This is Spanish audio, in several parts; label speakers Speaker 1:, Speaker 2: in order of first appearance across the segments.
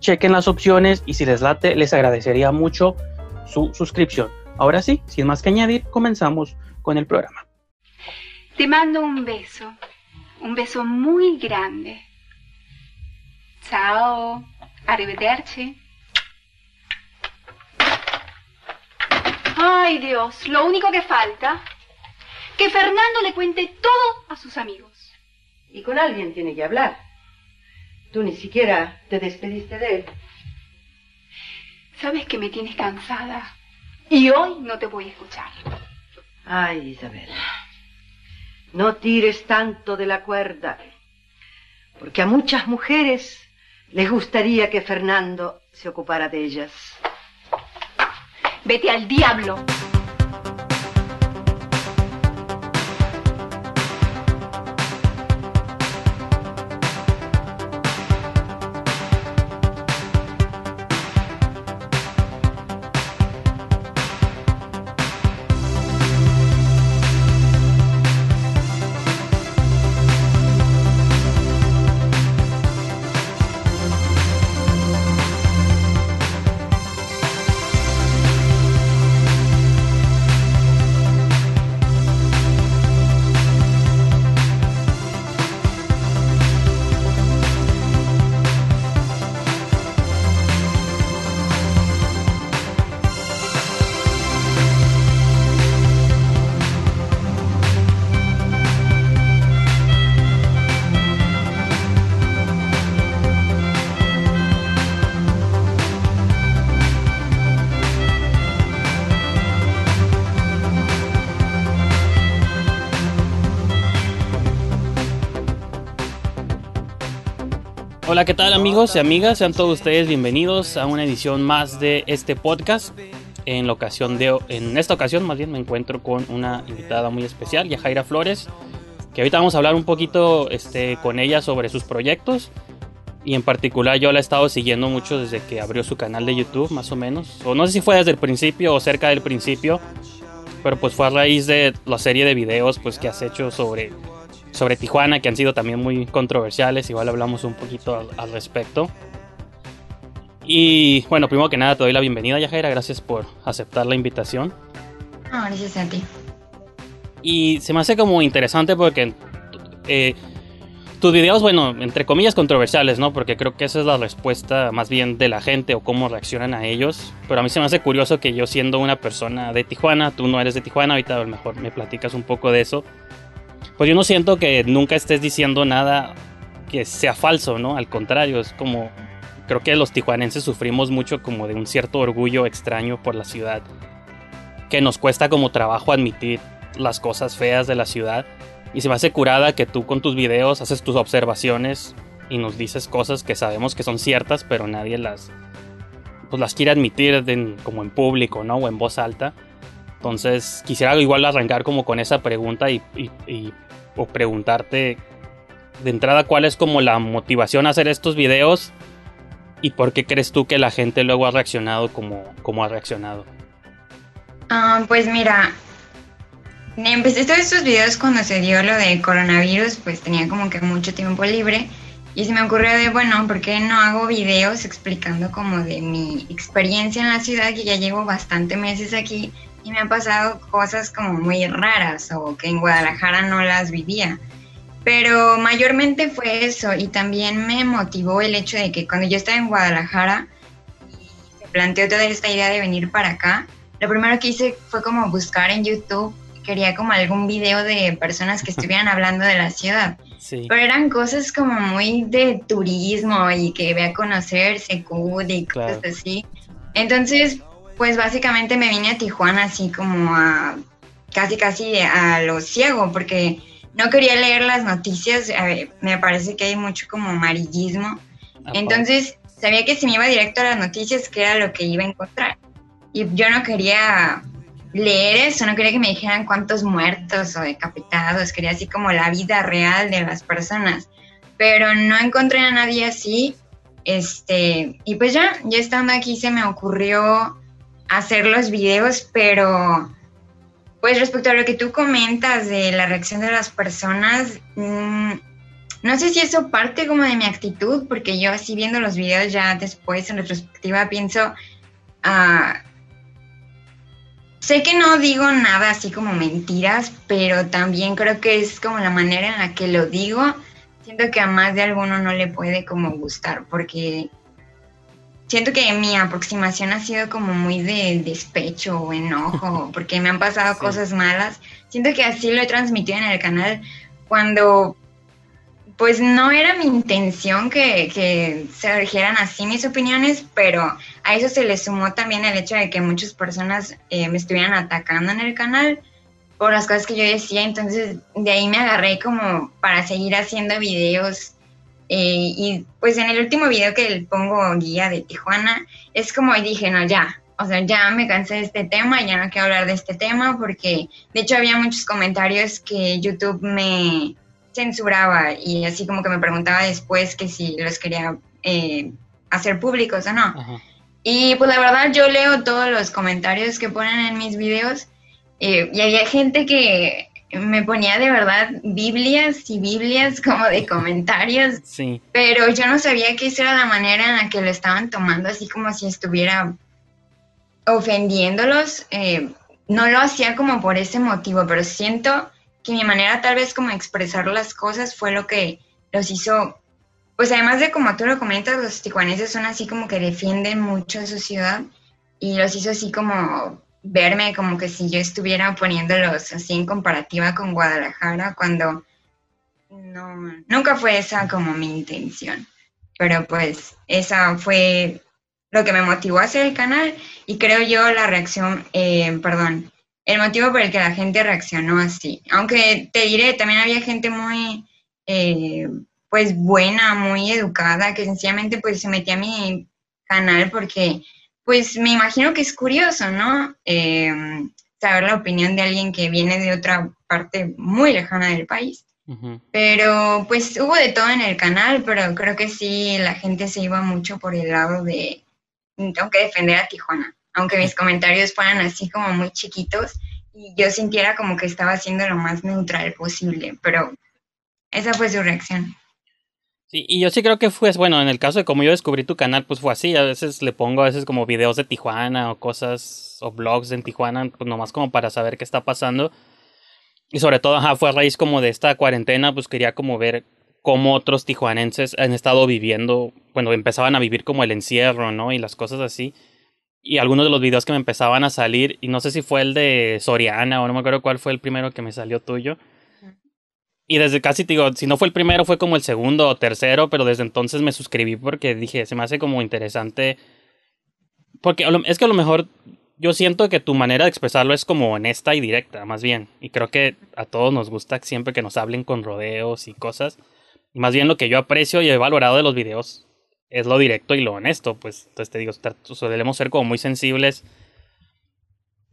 Speaker 1: chequen las opciones y si les late, les agradecería mucho su suscripción. Ahora sí, sin más que añadir, comenzamos con el programa.
Speaker 2: Te mando un beso, un beso muy grande. Chao, arrivederci. Ay Dios, lo único que falta, que Fernando le cuente todo a sus amigos.
Speaker 3: Y con alguien tiene que hablar. Tú ni siquiera te despediste de él.
Speaker 2: Sabes que me tienes cansada y hoy no te voy a escuchar.
Speaker 3: Ay, Isabel, no tires tanto de la cuerda, porque a muchas mujeres les gustaría que Fernando se ocupara de ellas.
Speaker 2: Vete al diablo.
Speaker 1: Hola, ¿qué tal amigos y amigas? Sean todos ustedes bienvenidos a una edición más de este podcast. En, la ocasión de, en esta ocasión más bien me encuentro con una invitada muy especial, Yajaira Flores, que ahorita vamos a hablar un poquito este, con ella sobre sus proyectos. Y en particular yo la he estado siguiendo mucho desde que abrió su canal de YouTube, más o menos. O no sé si fue desde el principio o cerca del principio. Pero pues fue a raíz de la serie de videos pues, que has hecho sobre sobre Tijuana que han sido también muy controversiales. Igual hablamos un poquito al, respecto. Y bueno, primero que nada te doy la bienvenida, Yajera. Gracias por aceptar la invitación.
Speaker 4: No, gracias a ti.
Speaker 1: Y se me hace como interesante porque eh,
Speaker 5: tus videos, bueno, entre comillas controversiales, ¿no? Porque creo que esa es la respuesta más bien de la gente o cómo reaccionan a ellos. Pero a mí se me hace curioso que yo siendo una persona de Tijuana, tú no eres de Tijuana, ahorita a lo mejor me platicas un poco de eso. Pues yo no siento que nunca estés diciendo nada que sea falso, ¿no? Al contrario, es como... Creo que los tijuanenses sufrimos mucho como de un cierto orgullo extraño por la ciudad. Que nos cuesta como trabajo admitir las cosas feas de la ciudad y se me hace curada que tú con tus videos haces tus observaciones y nos dices cosas que sabemos que son ciertas, pero nadie las, pues las quiere admitir como en público, ¿no? O en voz alta. Entonces quisiera igual arrancar como con esa pregunta y, o preguntarte de entrada cuál es como la motivación a hacer estos videos y por qué crees tú que la gente luego ha reaccionado como, como ha reaccionado.
Speaker 4: Ah, pues mira, Empecé todos estos videos cuando se dio lo de coronavirus, pues tenía como que mucho tiempo libre y se me ocurrió de, bueno, ¿por qué no hago videos explicando como de mi experiencia en la ciudad, que ya llevo bastante meses aquí y me han pasado cosas como muy raras o que en Guadalajara no las vivía? Pero mayormente fue eso y también me motivó el hecho de que cuando yo estaba en Guadalajara y se planteó toda esta idea de venir para acá, lo primero que hice fue como buscar en YouTube quería como algún video de personas que estuvieran hablando de la ciudad. Pero eran cosas como muy de turismo y que ve a conocer Secud y cosas así. Entonces, pues básicamente me vine a Tijuana así como a casi casi a lo ciego porque no quería leer las noticias, me parece que hay mucho como amarillismo. Entonces, sabía que si me iba directo a las noticias que era lo que iba a encontrar. Y yo no quería leer eso, no quería que me dijeran cuántos muertos o decapitados, quería así como la vida real de las personas, pero no encontré a nadie así, este, y pues ya, ya estando aquí se me ocurrió hacer los videos, pero pues respecto a lo que tú comentas de la reacción de las personas, mm, no sé si eso parte como de mi actitud, porque yo así viendo los videos ya después en retrospectiva pienso, ah, Sé que no digo nada así como mentiras, pero también creo que es como la manera en la que lo digo. Siento que a más de alguno no le puede como gustar, porque siento que mi aproximación ha sido como muy de despecho o enojo, porque me han pasado cosas malas. Siento que así lo he transmitido en el canal cuando pues no era mi intención que, se dijeran así mis opiniones, pero a eso se le sumó también el hecho de que muchas personas eh, me estuvieran atacando en el canal por las cosas que yo decía, entonces de ahí me agarré como para seguir haciendo videos. Eh, y pues en el último video que pongo guía de Tijuana, es como dije, no, ya, o sea, ya me cansé de este tema, ya no quiero hablar de este tema, porque de hecho había muchos comentarios que YouTube me, censuraba y así como que me preguntaba después que si los quería eh, hacer públicos o no. Y pues la verdad yo leo todos los comentarios que ponen en mis videos eh, y había gente que me ponía de verdad Biblias y Biblias como de comentarios, sí. pero yo no sabía que esa era la manera en la que lo estaban tomando, así como si estuviera ofendiéndolos. Eh, no lo hacía como por ese motivo, pero siento que mi manera tal vez como expresar las cosas fue lo que los hizo, pues además de como tú lo comentas, los tijuaneses son así como que defienden mucho su ciudad y los hizo así como verme como que si yo estuviera poniéndolos así en comparativa con Guadalajara cuando no, nunca fue esa como mi intención. Pero pues esa fue lo que me motivó a hacer el canal y creo yo la reacción, eh, perdón, el motivo por el que la gente reaccionó así. Aunque te diré, también había gente muy, eh, pues buena, muy educada, que sencillamente pues se metía a mi canal porque, pues me imagino que es curioso, ¿no? Eh, saber la opinión de alguien que viene de otra parte muy lejana del país. Pero pues hubo de todo en el canal, pero creo que sí, la gente se iba mucho por el lado de, tengo que defender a Tijuana aunque mis comentarios fueran así como muy chiquitos y yo sintiera como que estaba haciendo lo más neutral posible, pero esa fue su reacción.
Speaker 5: Sí, y yo sí creo que fue, bueno, en el caso de como yo descubrí tu canal, pues fue así, a veces le pongo a veces como videos de Tijuana o cosas, o blogs en Tijuana, pues nomás como para saber qué está pasando. Y sobre todo, ajá, fue a raíz como de esta cuarentena, pues quería como ver cómo otros tijuanenses han estado viviendo, bueno, empezaban a vivir como el encierro, ¿no? Y las cosas así. Y algunos de los videos que me empezaban a salir, y no sé si fue el de Soriana o no me acuerdo cuál fue el primero que me salió tuyo. Y desde casi, digo, si no fue el primero, fue como el segundo o tercero, pero desde entonces me suscribí porque dije, se me hace como interesante. Porque es que a lo mejor yo siento que tu manera de expresarlo es como honesta y directa, más bien. Y creo que a todos nos gusta siempre que nos hablen con rodeos y cosas. Y más bien lo que yo aprecio y he valorado de los videos es lo directo y lo honesto. Pues entonces te digo, debemos ser como muy sensibles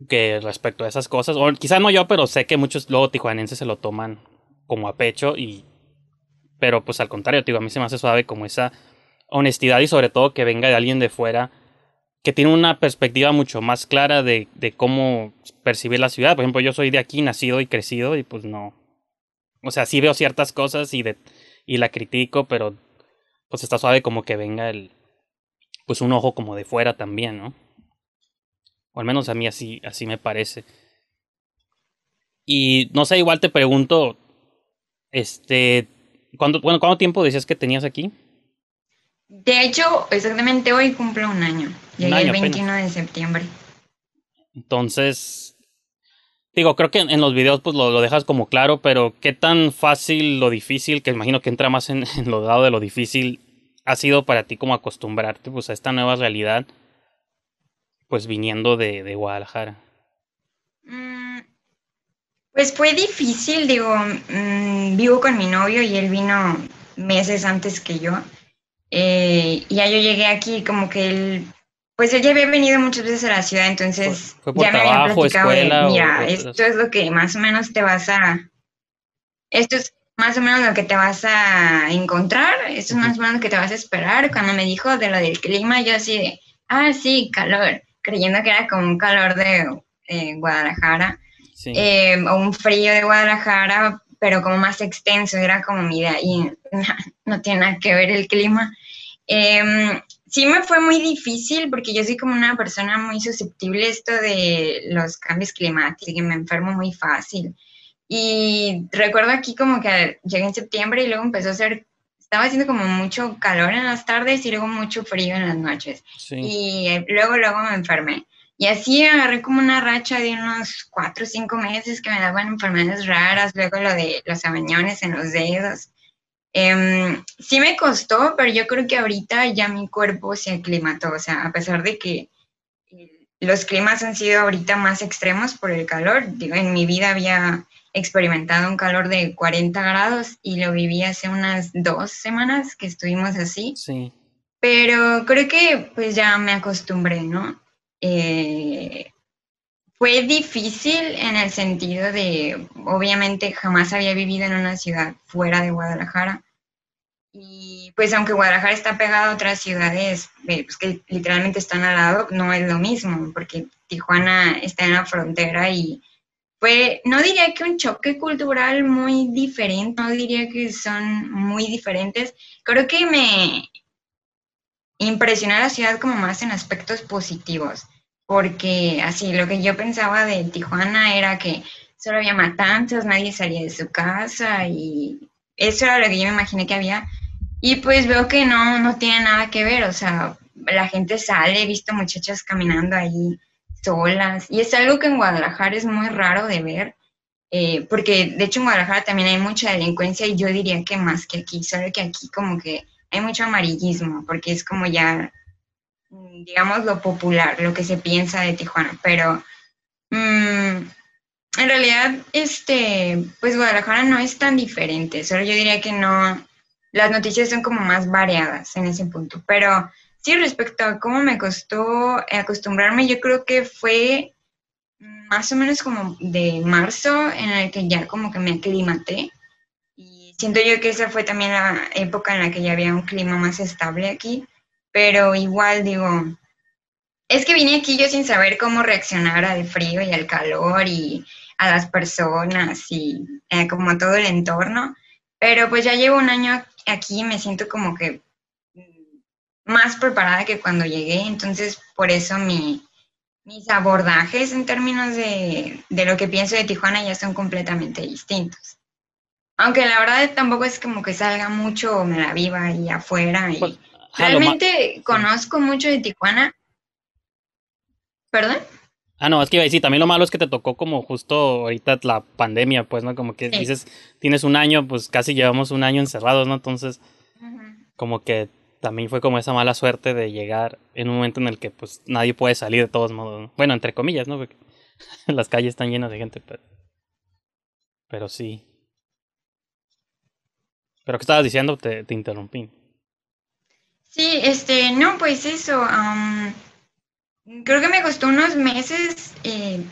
Speaker 5: que respecto a esas cosas. O quizás no yo, pero sé que muchos luego tijuanenses se lo toman como a pecho y... Pero pues al contrario, digo, a mí se me hace suave como esa honestidad y sobre todo que venga de alguien de fuera que tiene una perspectiva mucho más clara de, de cómo percibir la ciudad. Por ejemplo, yo soy de aquí, nacido y crecido, y pues no. O sea, sí veo ciertas cosas y, y la critico, pero pues está suave como que venga el. Pues un ojo como de fuera también, ¿no? O al menos a mí así, así me parece. Y no sé, igual te pregunto. Este. ¿cuándo, bueno, ¿cuánto tiempo decías que tenías aquí?
Speaker 4: De hecho, exactamente hoy cumplo un año. Llegué el 21 de septiembre.
Speaker 5: Entonces, digo, creo que en, los videos pues lo, dejas como claro, pero qué tan fácil lo difícil, que imagino que entra más en, lo dado de lo difícil, ha sido para ti como acostumbrarte pues a esta nueva realidad, pues viniendo de, de Guadalajara.
Speaker 4: Mm, pues fue difícil, digo, mm, vivo con mi novio y él vino meses antes que yo. Eh, ya yo llegué aquí como que él, pues él ya había venido muchas veces a la ciudad, entonces ya me había platicado de, mira, esto es lo que más o menos te vas a, esto es más o menos lo que te vas a encontrar, esto es más o menos lo que te vas a esperar. Cuando me dijo de lo del clima, yo así de, ah, sí, calor, creyendo que era como un calor de Guadalajara, eh, o un frío de Guadalajara, pero como más extenso, era como mi idea, y no, tiene nada que ver el clima. Em, sí me fue muy difícil porque yo soy como una persona muy susceptible a esto de los cambios climáticos, y me enfermo muy fácil. Y recuerdo aquí como que llegué en septiembre y luego empezó a ser, estaba haciendo como mucho calor en las tardes y luego mucho frío en las noches. Y eh, luego, luego me enfermé. Y así agarré como una racha de unos cuatro o cinco meses que me daban enfermedades raras, luego lo de los abañones en los dedos. Em, sí me costó, pero yo creo que ahorita ya mi cuerpo se aclimató, o sea, a pesar de que eh, los climas han sido ahorita más extremos por el calor, digo, en mi vida había experimentado un calor de 40 grados y lo viví hace unas dos semanas que estuvimos así. Sí. Pero creo que pues ya me acostumbré, ¿no? Eh, fue difícil en el sentido de, obviamente, jamás había vivido en una ciudad fuera de Guadalajara. Y pues aunque Guadalajara está pegado a otras ciudades eh, pues, que literalmente están al lado, no es lo mismo, porque Tijuana está en la frontera y fue, no diría que un choque cultural muy diferente, no diría que son muy diferentes. Creo que me, impresionar a la ciudad como más en aspectos positivos, porque así lo que yo pensaba de Tijuana era que solo había matanzas, nadie salía de su casa y eso era lo que yo me imaginé que había. Y pues veo que no, no tiene nada que ver, o sea, la gente sale, he visto muchachas caminando ahí solas y es algo que en Guadalajara es muy raro de ver. Eh, porque de hecho en Guadalajara también hay mucha delincuencia y yo diría que más que aquí, solo que aquí como que hay mucho amarillismo, porque es como ya, mm, digamos, lo popular, lo que se piensa de Tijuana, pero mm, en realidad, este, pues Guadalajara no es tan diferente, solo yo diría que no, las noticias son como más variadas en ese punto, pero sí, respecto a cómo me costó acostumbrarme, yo creo que fue más o menos como de marzo en el que ya como que me aclimaté siento yo que esa fue también la época en la que ya había un clima más estable aquí, pero igual digo, es que vine aquí yo sin saber cómo reaccionar al frío y al calor y a las personas y eh, como a todo el entorno, pero pues ya llevo un año aquí y me siento como que más preparada que cuando llegué, entonces por eso mi, mis abordajes en términos de, de lo que pienso de Tijuana ya son completamente distintos. Aunque la verdad tampoco es como que salga mucho, me la viva ahí afuera. Y
Speaker 5: Pues,
Speaker 4: realmente conozco mucho de Tijuana. ¿Perdón?
Speaker 5: Ah, no, es que iba a decir, también lo malo es que te tocó como justo ahorita la pandemia, pues, ¿no? Como que
Speaker 4: Sí.
Speaker 5: dices, tienes un año, pues casi llevamos un año encerrados, ¿no? Entonces, como que también fue como esa mala suerte de llegar en un momento en el que pues nadie puede salir de todos modos. ¿no? Bueno, entre comillas, ¿no? Porque las calles están llenas de gente, pero, pero sí. Pero ¿qué estabas diciendo? Te, te interrumpí.
Speaker 4: Sí, este, no, pues eso. am, creo que me costó unos meses. eh,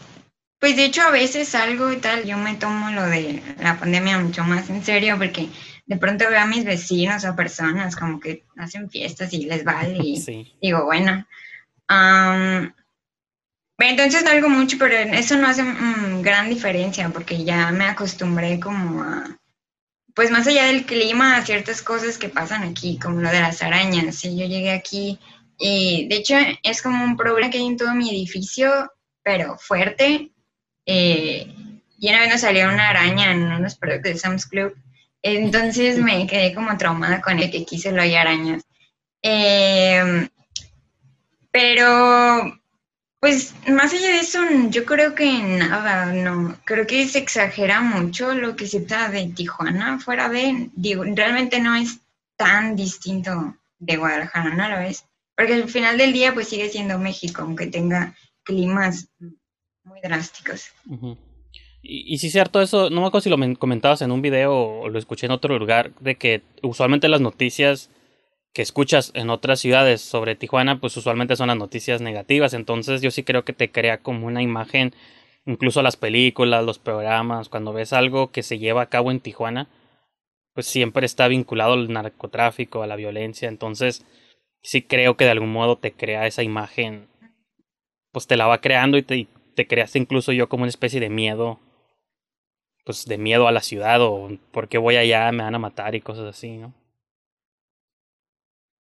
Speaker 4: pues de hecho a veces salgo y tal, yo me tomo lo de la pandemia mucho más en serio porque de pronto veo a mis vecinos o personas como que hacen fiestas y les vale y
Speaker 5: Sí.
Speaker 4: digo, bueno. am, entonces salgo mucho, pero eso no hace mm, gran diferencia porque ya me acostumbré como a, pues más allá del clima, a ciertas cosas que pasan aquí, como lo de las arañas. Sí, yo llegué aquí y de hecho es como un problema que hay en todo mi edificio, pero fuerte. eh, y una vez nos salió una araña en unos productos de Sam's Club. Entonces me quedé como traumada con el que aquí solo hay arañas. Eh, pero, pues, más allá de eso, yo creo que nada, no. Creo que se exagera mucho lo que se trata de Tijuana, fuera de, digo, realmente no es tan distinto de Guadalajara, ¿no lo es? Porque al final del día, pues sigue siendo México, aunque tenga climas muy drásticos.
Speaker 5: Y, y sí cierto eso, no me acuerdo si lo men- comentabas en un video o lo escuché en otro lugar, de que usualmente las noticias que escuchas en otras ciudades sobre Tijuana, pues usualmente son las noticias negativas, entonces yo sí creo que te crea como una imagen, incluso las películas, los programas, cuando ves algo que se lleva a cabo en Tijuana, pues siempre está vinculado al narcotráfico, a la violencia, entonces sí creo que de algún modo te crea esa imagen, pues te la va creando y te, y te creaste incluso yo como una especie de miedo, pues de miedo a la ciudad o porque voy allá, me van a matar y cosas así, ¿no?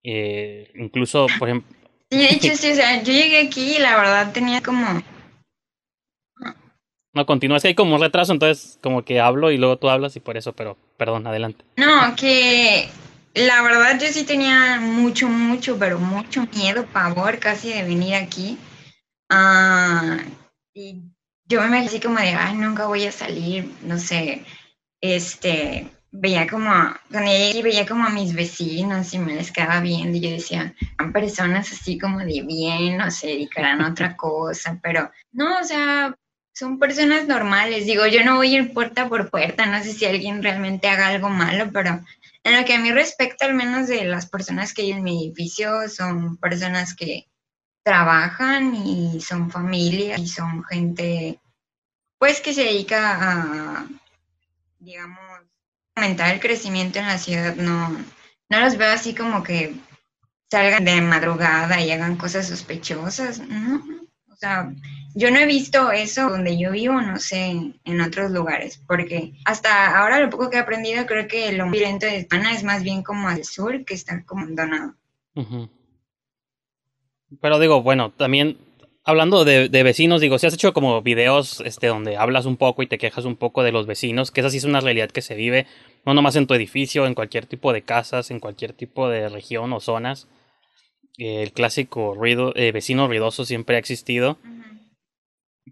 Speaker 5: Eh, incluso, por ejemplo,
Speaker 4: Sí, de hecho, sí, o sea, yo llegué aquí y la verdad tenía como,
Speaker 5: no continúa, es que hay como un retraso, entonces como que hablo y luego tú hablas y por eso, pero perdón, adelante.
Speaker 4: no, que la verdad yo sí tenía mucho, mucho, pero mucho miedo, pavor casi de venir aquí. Ah, y yo me metí así como de, ay, nunca voy a salir, no sé, este, veía como, cuando llegué veía como a mis vecinos y me les quedaba viendo y yo decía, son personas así como de bien, no se dedicarán a otra cosa, pero no, o sea, son personas normales, digo, yo no voy a ir puerta por puerta, no sé si alguien realmente haga algo malo, pero en lo que a mí respecta, al menos de las personas que hay en mi edificio, son personas que trabajan y son familia y son gente, pues, que se dedica a, digamos, aumentar el crecimiento en la ciudad. No, no los veo así como que salgan de madrugada y hagan cosas sospechosas. No, o sea, yo no he visto eso donde yo vivo, no sé, en otros lugares, porque hasta ahora lo poco que he aprendido, creo que lo violento de España es más bien como al sur, que está como abandonado.
Speaker 5: Ujú. Pero digo, bueno, también hablando de, de vecinos, digo, si has hecho como videos este, donde hablas un poco y te quejas un poco de los vecinos, que esa sí es una realidad que se vive, no nomás en tu edificio, en cualquier tipo de casas, en cualquier tipo de región o zonas. Eh, el clásico ruido, eh, vecino ruidoso siempre ha existido,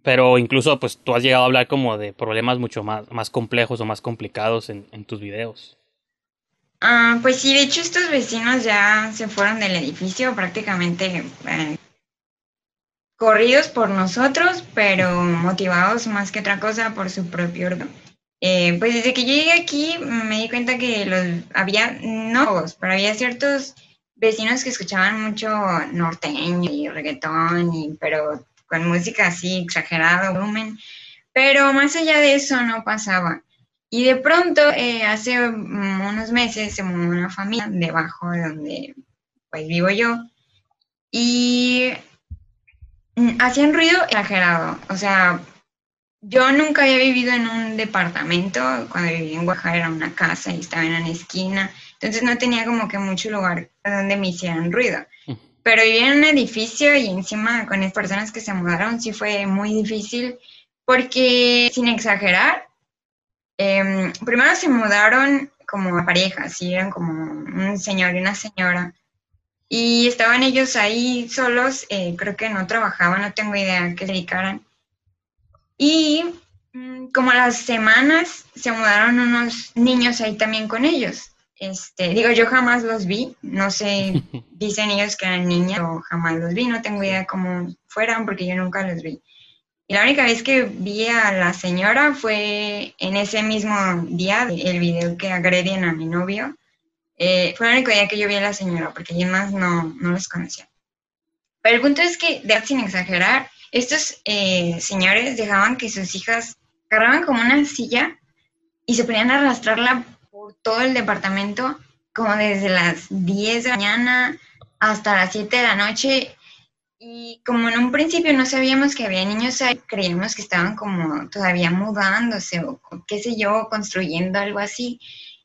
Speaker 5: pero incluso pues tú has llegado a hablar como de problemas mucho más, más complejos o más complicados en, en tus videos.
Speaker 4: Ah, pues sí, de hecho estos vecinos ya se fueron del edificio prácticamente eh, corridos por nosotros, pero motivados más que otra cosa por su propio orden. Eh, pues desde que yo llegué aquí me di cuenta que los había, no pero había ciertos vecinos que escuchaban mucho norteño y reggaetón, y, pero con música así exagerada, volumen. Pero más allá de eso no pasaba. Y de pronto, eh, hace mm, unos meses se mudó una familia debajo de donde pues vivo yo y mm, hacían ruido exagerado. O sea, yo nunca había vivido en un departamento, cuando vivía en Oaxaca era una casa y estaba en una esquina, entonces no tenía como que mucho lugar donde me hicieran ruido. Pero vivía en un edificio y encima con las personas que se mudaron sí fue muy difícil porque, sin exagerar, Em, primero se mudaron como a pareja, sí, eran como un señor y una señora. Y estaban ellos ahí solos, eh, creo que no trabajaban, no tengo idea qué dedicaran. Y mm, como las semanas se mudaron unos niños ahí también con ellos. Este, digo, yo jamás los vi, no sé, dicen ellos que eran niñas, o jamás los vi, no tengo idea cómo fueran porque yo nunca los vi. Y la única vez que vi a la señora fue en ese mismo día, el video que agreden a mi novio. Eh, fue la única día que yo vi a la señora, porque yo más no, no los conocía. Pero el punto es que, de sin exagerar, estos eh, señores dejaban que sus hijas agarraban como una silla y se ponían a arrastrarla todo el departamento, como desde las 10 de la mañana hasta las 7 de la noche, y como en un principio no sabíamos que había niños ahí, creíamos que estaban como todavía mudándose o qué sé yo, construyendo algo así.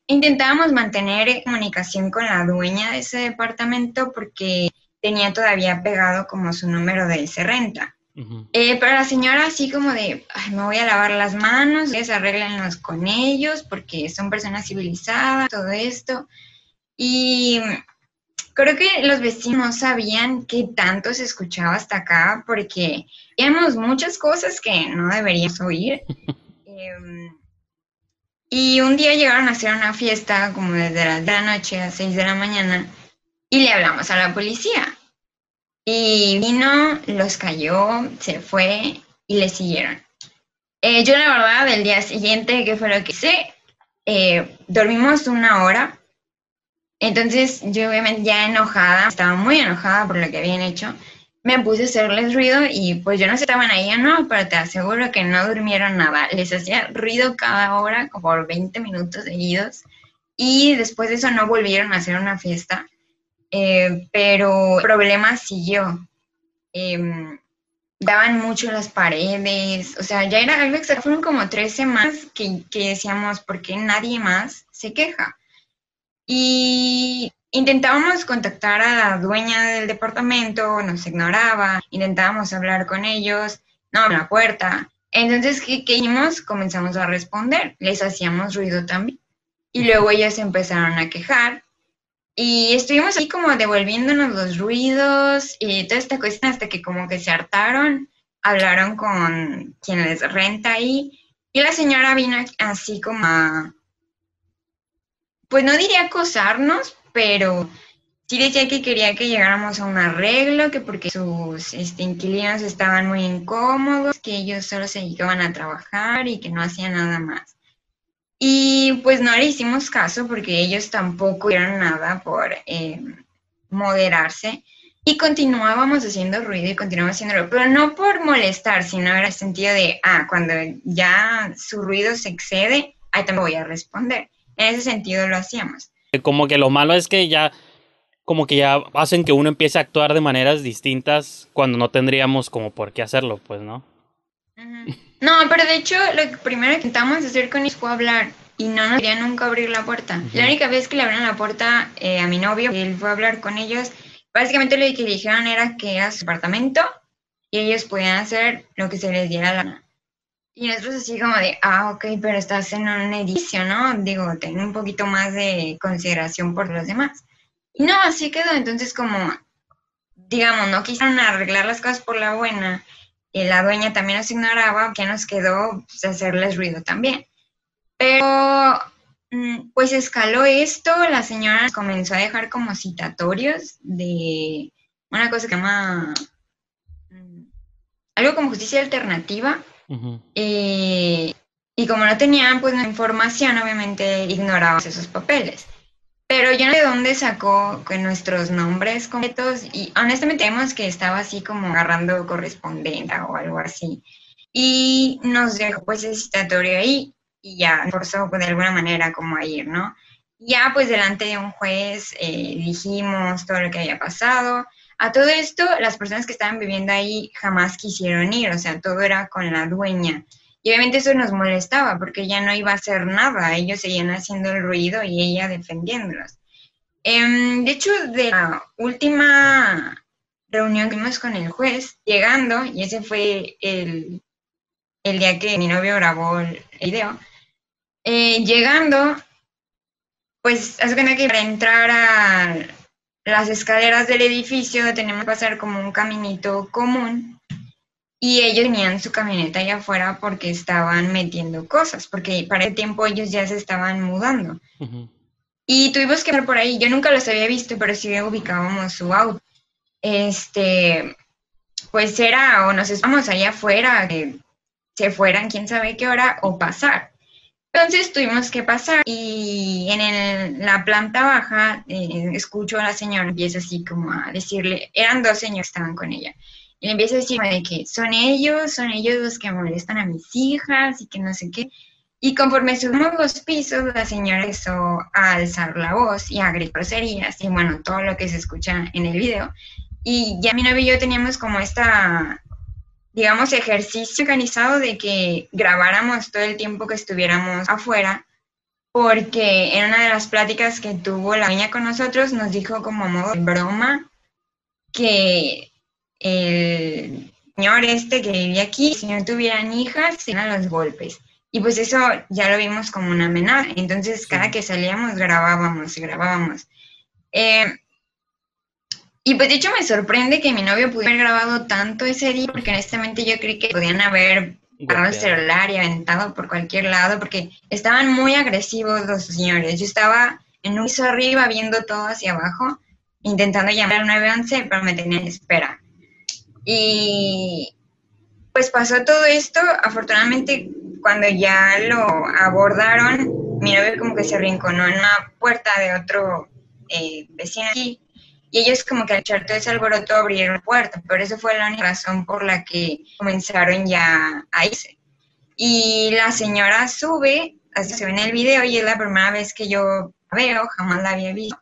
Speaker 4: Intentábamos mantener comunicación con la dueña de ese departamento porque tenía todavía pegado como su número de ese renta. Eh, pero la señora así como de, me voy a lavar las manos, ustedes arréglenlos con ellos porque son personas civilizadas, todo esto. Y creo que los vecinos sabían qué tanto se escuchaba hasta acá porque veíamos muchas cosas que no deberíamos oír. Em, y un día llegaron a hacer una fiesta como desde las de la noche a 6 de la mañana y le hablamos a la policía. Y vino, los cayó, se fue y le siguieron. Eh, yo la verdad, del día siguiente, ¿qué fue lo que hice? Eh, dormimos una hora entonces yo obviamente ya enojada, estaba muy enojada por lo que habían hecho, me puse a hacerles ruido y pues yo no sé si estaban ahí o no, pero te aseguro que no durmieron nada. Les hacía ruido cada hora, como por 20 minutos seguidos. Y después de eso no volvieron a hacer una fiesta. Eh, pero el problema siguió. Em, daban mucho las paredes, o sea, ya era algo extra. Fueron como tres semanas que, que decíamos, ¿por qué nadie más se queja? Y intentábamos contactar a la dueña del departamento, nos ignoraba, intentábamos hablar con ellos, no abrían la puerta. Entonces, ¿qué, ¿qué, hicimos? Comenzamos a responder, les hacíamos ruido también. Y luego ellas empezaron a quejar y estuvimos ahí como devolviéndonos los ruidos y toda esta cuestión hasta que como que se hartaron, hablaron con quien les renta ahí y la señora vino así como a pues no diría acosarnos, pero sí decía que quería que llegáramos a un arreglo, que porque sus este, inquilinos estaban muy incómodos, que ellos solo se dedicaban a trabajar y que no hacían nada más. Y pues no le hicimos caso porque ellos tampoco hicieron nada por eh, moderarse y continuábamos haciendo ruido y continuábamos haciendo ruido, pero no por molestar, sino era el sentido de, ah, cuando ya su ruido se excede, ahí también voy a responder. En ese sentido lo hacíamos.
Speaker 5: Como que lo malo es que ya, como que ya hacen que uno empiece a actuar de maneras distintas cuando no tendríamos como por qué hacerlo, pues, ¿no?
Speaker 4: No, pero de hecho lo primero que intentamos hacer con ellos fue hablar y no nos querían nunca abrir la puerta. La única vez que le abrieron la puerta eh, a mi novio, él fue a hablar con ellos, básicamente lo que le dijeron era que era su apartamento y ellos podían hacer lo que se les diera la gana. Y nosotros así como de, ah, ok, pero estás en un edificio, ¿no? Digo, ten un poquito más de consideración por los demás. Y no, así quedó. Entonces como, digamos, no quisieron arreglar las cosas por la buena. Y la dueña también nos ignoraba, que nos quedó pues, hacerles ruido también. Pero mm, pues escaló esto, la señora comenzó a dejar como citatorios de una cosa que se llama mm, algo como justicia alternativa, y, como no tenían pues información, obviamente ignorábamos esos papeles. Pero yo no sé de dónde sacó nuestros nombres completos y honestamente vemos que estaba así como agarrando correspondencia o algo así. Y nos dejó pues ese citatorio ahí y ya forzó de alguna manera como a ir, ¿no? Ya pues delante de un juez eh, dijimos todo lo que había pasado a todo esto, las personas que estaban viviendo ahí jamás quisieron ir, o sea, todo era con la dueña. Y obviamente eso nos molestaba porque ella no iba a hacer nada, ellos seguían haciendo el ruido y ella defendiéndolos. Em, de hecho, de la última reunión que tuvimos con el juez, llegando, y ese fue el, el día que mi novio grabó el video, Eh, llegando, pues hace cuenta que para entrar a las escaleras del edificio tenemos que pasar como un caminito común y ellos tenían su camioneta allá afuera porque estaban metiendo cosas, porque para ese tiempo ellos ya se estaban mudando. Y tuvimos que ver por ahí, yo nunca los había visto, pero sí ubicábamos su auto. Este, pues era o nos estábamos allá afuera, que se fueran quién sabe qué hora, o pasar. Entonces tuvimos que pasar y en la planta baja eh, escucho a la señora, empieza así como a decirle, eran dos señores que estaban con ella, y empieza a decir de que son ellos, son ellos los que molestan a mis hijas y que no sé qué. Y conforme subimos los pisos, la señora empezó a alzar la voz y a groserías y bueno, todo lo que se escucha en el video. Y ya mi novio y yo teníamos como esta, digamos, ejercicio organizado de que grabáramos todo el tiempo que estuviéramos afuera, porque en una de las pláticas que tuvo la niña con nosotros nos dijo como modo de broma que el señor este que vivía aquí, si no tuvieran hijas, serían los golpes. Y pues eso ya lo vimos como una amenaza. Entonces, cada que salíamos grabábamos y grabábamos. Eh, y pues de hecho me sorprende que mi novio pudiera haber grabado tanto ese día, porque honestamente yo creí que podían haber agarrado el celular y aventado por cualquier lado, porque estaban muy agresivos los señores. Yo estaba en un piso arriba viendo todo hacia abajo, intentando llamar al 911, pero me tenían en espera. Y pues pasó todo esto, afortunadamente cuando ya lo abordaron, mi novio como que se arrinconó en una puerta de otro eh, vecino y ellos como que al echar todo ese alboroto abrieron la puerta, pero eso fue la única razón por la que comenzaron ya a irse. Y la señora sube, así se ve en el video, y es la primera vez que yo veo, jamás la había visto.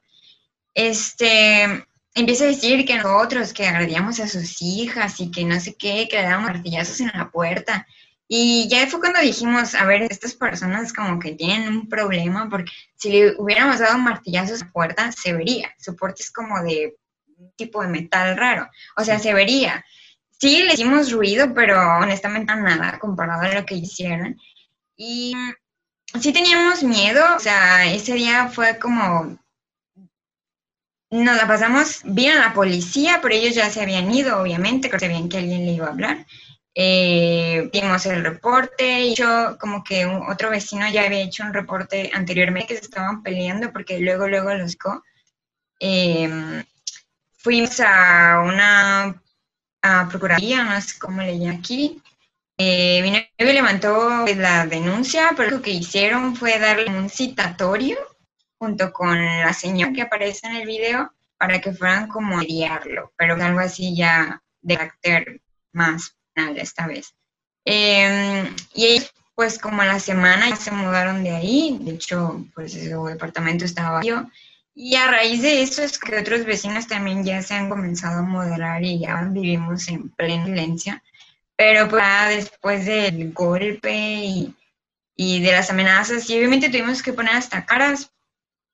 Speaker 4: Este, empieza a decir que nosotros, que agredíamos a sus hijas y que no sé qué, que le dábamos martillazos en la puerta. Y ya fue cuando dijimos, a ver, estas personas como que tienen un problema, porque si le hubiéramos dado martillazos a la puerta, se vería. Su puerta es como de tipo de metal raro, o sea, se vería. Sí, le hicimos ruido, pero honestamente nada comparado a lo que hicieron. Y sí teníamos miedo, o sea, ese día fue como nos la pasamos a la policía, pero ellos ya se habían ido, obviamente, que sabían que alguien le iba a hablar. Eh, vimos el reporte y yo como que otro vecino ya había hecho un reporte anteriormente que se estaban peleando porque luego, luego los eh, fuimos a una a procuraduría, no sé cómo le aquí. Eh, mi levantó la denuncia, pero lo que hicieron fue darle un citatorio junto con la señora que aparece en el video para que fueran como guiarlo, pero algo así ya de carácter más penal esta vez. Em, y ellos, pues como a la semana ya se mudaron de ahí, de hecho, pues su departamento estaba vacío, y a raíz de eso es que otros vecinos también ya se han comenzado a moderar y ya vivimos en plena silencio, pero pues después del golpe y, y de las amenazas, y obviamente tuvimos que poner hasta caras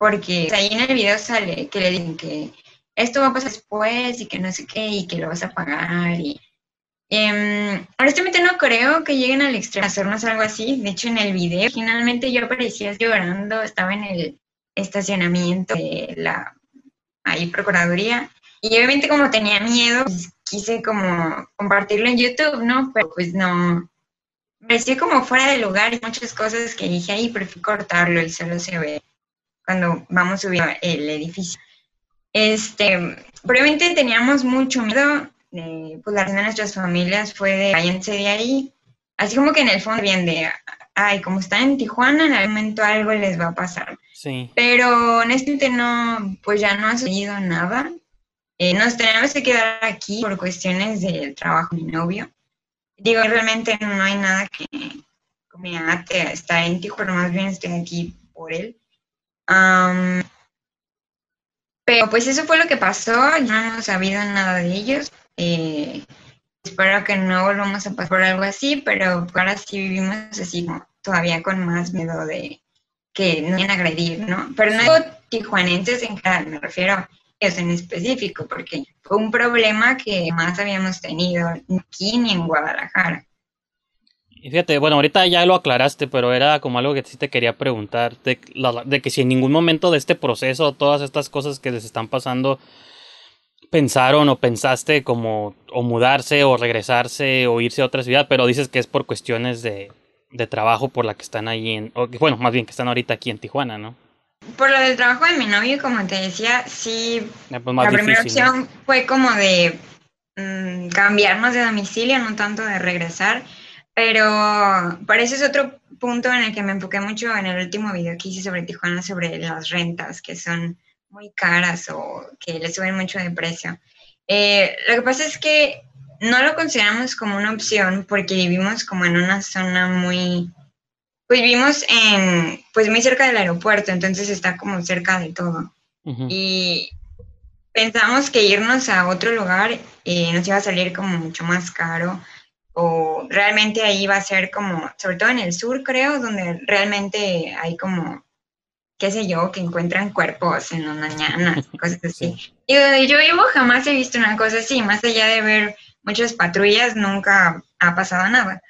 Speaker 4: porque ahí en el video sale que le dicen que esto va a pasar después y que no sé qué y que lo vas a pagar y eh, honestamente no creo que lleguen al extremo a hacernos algo así. De hecho, en el video, finalmente yo aparecía llorando, estaba en el estacionamiento de la ahí procuraduría. Y obviamente como tenía miedo, pues, quise como compartirlo en YouTube, ¿no? Pero pues no, parecía como fuera de lugar y muchas cosas que dije ahí, prefiero cortarlo y solo se ve cuando vamos subiendo el edificio. Este, probablemente teníamos mucho miedo, pues la reacción de nuestras familias fue de váyanse de ahí, así como que en el fondo bien de, ay, como están en Tijuana, en algún momento algo les va a pasar.
Speaker 5: Sí.
Speaker 4: Pero honestamente no, pues ya no ha sucedido nada. Eh, nos tenemos que quedar aquí por cuestiones del trabajo de mi novio. Digo, realmente no hay nada que, mi ate está en Tijuana, más bien estoy aquí por él pero pues eso fue lo que pasó, no hemos sabido nada de ellos. Eh, espero que no volvamos a pasar por algo así, pero ahora sí vivimos así todavía con más miedo de que no vayan a agredir, ¿no? Pero no digo tijuanenses en general, me refiero a ellos en específico, porque fue un problema que más habíamos tenido aquí ni en Guadalajara.
Speaker 5: Fíjate, bueno, ahorita ya lo aclaraste, pero era como algo que sí te quería preguntar, de, de, que si en ningún momento de este proceso, todas estas cosas que les están pasando, pensaron o pensaste como o mudarse o regresarse o irse a otra ciudad, pero dices que es por cuestiones de, de trabajo por la que están ahí en, o, bueno, más bien que están ahorita aquí en Tijuana, ¿no?
Speaker 4: Por lo del trabajo de mi novio, como te decía, sí, pues la primera opción fue como de mm, cambiarnos de domicilio, no tanto de regresar, pero para eso es otro punto en el que me enfoqué mucho en el último video que hice sobre Tijuana, sobre las rentas, que son muy caras o que le suben mucho de precio. Eh, lo que pasa es que no lo consideramos como una opción porque vivimos como en una zona muy, pues vivimos en, pues muy cerca del aeropuerto, entonces está como cerca de todo. Y pensamos que irnos a otro lugar eh, nos iba a salir como mucho más caro o realmente ahí va a ser como, sobre todo en el sur creo, donde realmente hay como qué sé yo, que encuentran cuerpos en las mañanas, cosas así. Y yo, yo jamás he visto una cosa así, más allá de ver muchas patrullas, nunca ha pasado nada.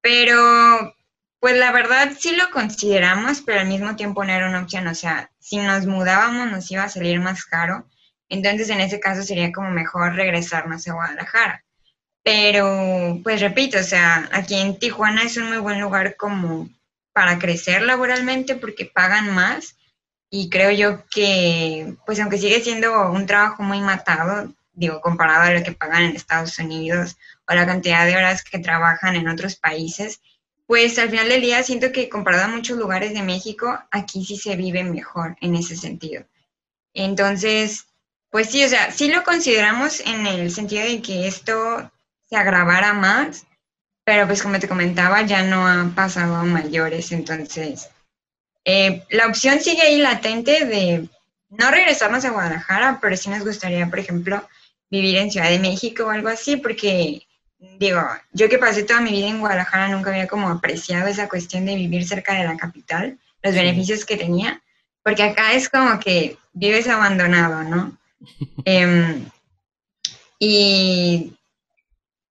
Speaker 4: Pero, pues la verdad sí lo consideramos, pero al mismo tiempo no era una opción, o sea, si nos mudábamos nos iba a salir más caro, entonces en ese caso sería como mejor regresarnos a Guadalajara. Pero, pues repito, o sea, aquí en Tijuana es un muy buen lugar como para crecer laboralmente porque pagan más y creo yo que, pues aunque sigue siendo un trabajo muy matado, digo, comparado a lo que pagan en Estados Unidos o la cantidad de horas que trabajan en otros países, pues al final del día siento que comparado a muchos lugares de México, aquí sí se vive mejor en ese sentido. Entonces, pues sí, o sea, sí lo consideramos en el sentido de que esto se agravara más, pero pues como te comentaba, ya no ha pasado a mayores, entonces eh, la opción sigue ahí latente de no regresarnos a Guadalajara, pero sí nos gustaría, por ejemplo, vivir en Ciudad de México o algo así, porque digo, yo que pasé toda mi vida en Guadalajara nunca había como apreciado esa cuestión de vivir cerca de la capital, los beneficios que tenía, porque acá es como que vives abandonado, ¿no? Em, y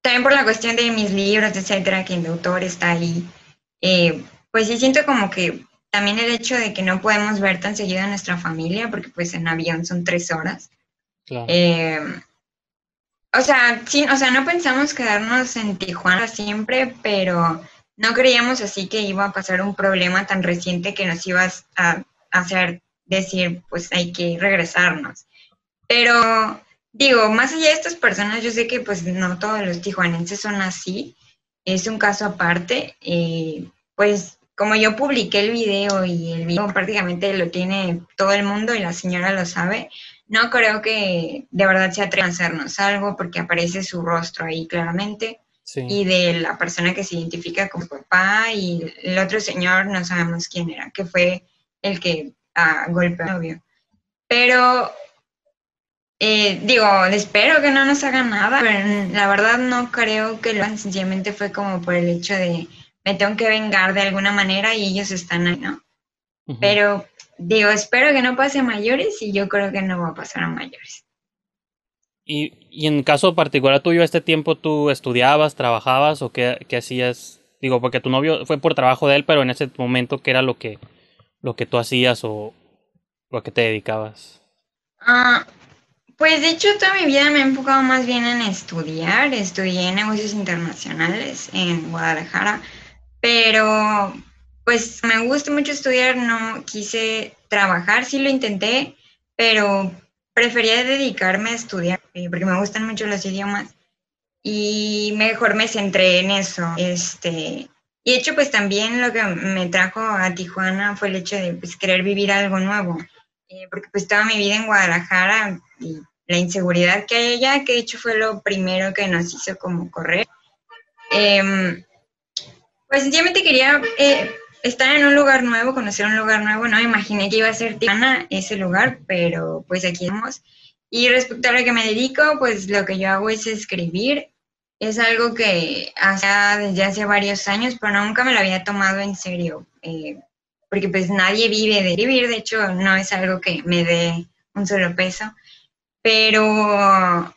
Speaker 4: también por la cuestión de mis libros, etcétera, que el autor está ahí, eh, pues sí siento como que también el hecho de que no podemos ver tan seguido a nuestra familia, porque pues en avión son tres horas. Eh, o sea, sí, o sea, no pensamos quedarnos en Tijuana siempre, pero no creíamos así que iba a pasar un problema tan reciente que nos iba a hacer decir, pues hay que regresarnos. Pero digo, más allá de estas personas, yo sé que pues no todos los tijuanenses son así, es un caso aparte, eh, pues como yo publiqué el video y el video prácticamente lo tiene todo el mundo y la señora lo sabe, no creo que de verdad se atrevan a hacernos algo porque aparece su rostro ahí claramente. Y de la persona que se identifica como papá y el otro señor no sabemos quién era, que fue el que a golpeó al novio. Pero eh, digo, espero que no nos hagan nada, pero la verdad no creo que lo sencillamente fue como por el hecho de me tengo que vengar de alguna manera y ellos están ahí, ¿no? Pero digo, espero que no pase a mayores y yo creo que no va a pasar a mayores.
Speaker 5: Y, y en caso particular tuyo, este tiempo tú estudiabas, trabajabas o qué, qué hacías? Digo, porque tu novio fue por trabajo de él, pero en ese momento, ¿qué era lo que, lo que tú hacías o, o a qué te dedicabas?
Speaker 4: Ah, pues de hecho toda mi vida me he enfocado más bien en estudiar. Estudié negocios internacionales en Guadalajara, pero pues me gusta mucho estudiar, no quise trabajar, sí lo intenté, pero prefería dedicarme a estudiar eh, porque me gustan mucho los idiomas y mejor me centré en eso. Este, y de hecho pues también lo que me trajo a Tijuana fue el hecho de pues, querer vivir algo nuevo. Eh, porque pues toda mi vida en Guadalajara y la inseguridad que hay allá, que de hecho fue lo primero que nos hizo como correr. Em, pues sencillamente quería eh, estar en un lugar nuevo, conocer un lugar nuevo, no imaginé que iba a ser Tijuana ese lugar, pero pues aquí estamos. Y respecto a lo que me dedico, pues lo que yo hago es escribir. Es algo que hace desde hace varios años, pero nunca me lo había tomado en serio, eh, porque pues nadie vive de escribir, de hecho no es algo que me dé un solo peso pero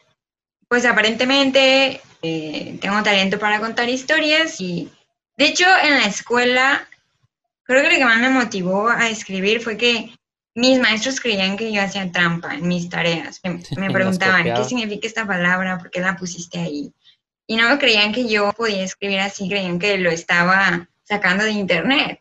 Speaker 4: pues aparentemente eh, tengo talento para contar historias y De hecho, en la escuela, creo que lo que más me motivó a escribir fue que mis maestros creían que yo hacía trampa en mis tareas. Me, me preguntaban, ¿qué significa esta palabra? ¿Por qué la pusiste ahí? Y no me creían que yo podía escribir así, creían que lo estaba sacando de internet.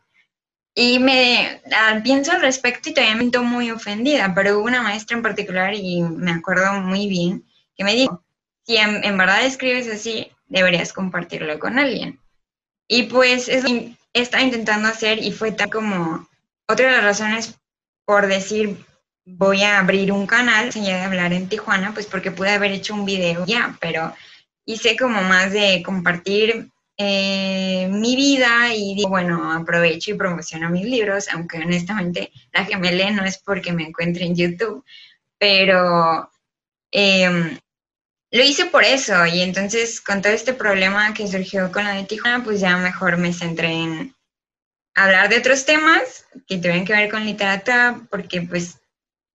Speaker 4: Y me ah, pienso al respecto y todavía me siento muy ofendida, pero hubo una maestra en particular y me acuerdo muy bien que me dijo, si en, verdad escribes así, deberías compartirlo con alguien. Y pues eso estaba intentando hacer y fue tal como otra de las razones por decir voy a abrir un canal, se de hablar en Tijuana, pues porque pude haber hecho un video ya, pero hice como más de compartir eh, mi vida y digo, bueno, aprovecho y promociono mis libros, aunque honestamente la que me lee no es porque me encuentre en YouTube, pero em, lo hice por eso y entonces con todo este problema que surgió con la de Tijuana, pues ya mejor me centré en hablar de otros temas que tuvieran que ver con literatura, porque pues,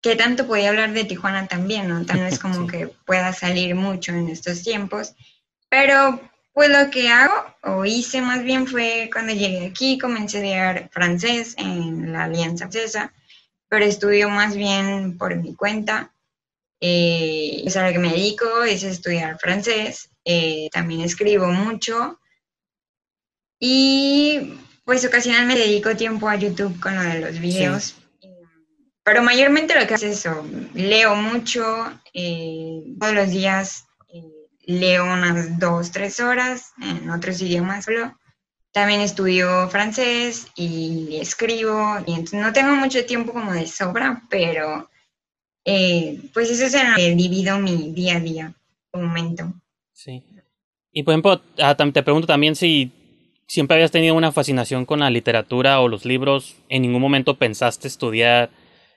Speaker 4: ¿qué tanto podía hablar de Tijuana también? ¿no? También es como que pueda salir mucho en estos tiempos, pero pues lo que hago, o hice más bien, fue cuando llegué aquí, comencé a estudiar francés en la Alianza Francesa, pero estudio más bien por mi cuenta. Eh, es a lo que me dedico, es estudiar francés. Eh, también escribo mucho. Y pues ocasionalmente dedico tiempo a YouTube con lo de los videos. Pero mayormente lo que hago es eso, leo mucho, eh, todos los días leo unas dos, tres horas en otros idiomas También estudio francés y escribo, y entonces no tengo mucho tiempo como de sobra, pero eh, pues eso es en lo que divido mi día a día, momento.
Speaker 5: Sí. Y por ejemplo, ah, te pregunto también si siempre habías tenido una fascinación con la literatura o los libros, ¿en ningún momento pensaste estudiar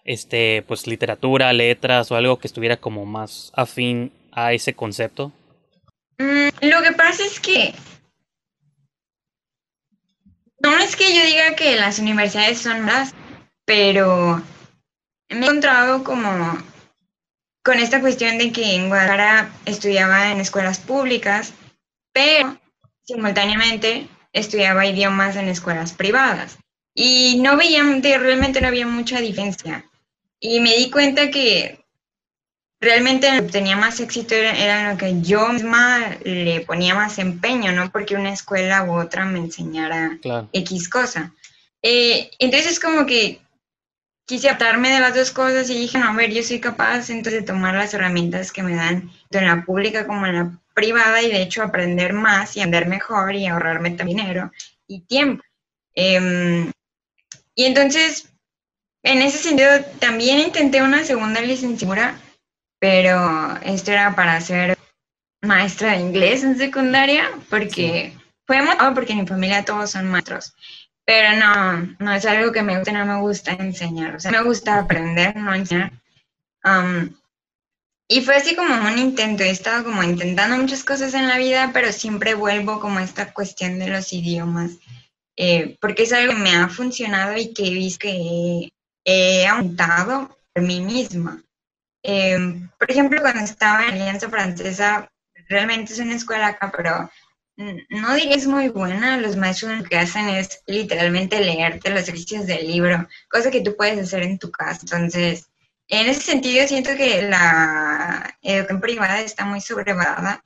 Speaker 5: este pues literatura, letras o algo que estuviera como más afín a ese concepto?
Speaker 4: Mm, lo que pasa es que no es que yo diga que las universidades son malas, pero me he encontrado como con esta cuestión de que en Guadalajara estudiaba en escuelas públicas, pero simultáneamente estudiaba idiomas en escuelas privadas. Y no veía, realmente no había mucha diferencia. Y me di cuenta que realmente lo que tenía más éxito era, lo que yo misma le ponía más empeño, no porque una escuela u otra me enseñara X cosa. Eh, entonces como que quise adaptarme de las dos cosas y dije, no, a ver, yo soy capaz entonces de tomar las herramientas que me dan tanto en la pública como en la privada y de hecho aprender más y andar mejor y ahorrarme dinero y tiempo. Em, y entonces, en ese sentido, también intenté una segunda licenciatura pero esto era para ser maestra de inglés en secundaria, porque fue motivado porque en mi familia todos son maestros, pero no, no es algo que me gusta, no me gusta enseñar, o sea, me gusta aprender, no enseñar. Um, y fue así como un intento, he estado como intentando muchas cosas en la vida, pero siempre vuelvo como a esta cuestión de los idiomas, eh, porque es algo que me ha funcionado y que he visto que he aumentado por mí misma. Em, por ejemplo, cuando estaba en Alianza Francesa, realmente es una escuela acá, pero no diría es muy buena. Los maestros lo que hacen es literalmente leerte los ejercicios del libro, cosa que tú puedes hacer en tu casa. Entonces, en ese sentido, siento que la educación privada está muy sobrevalorada.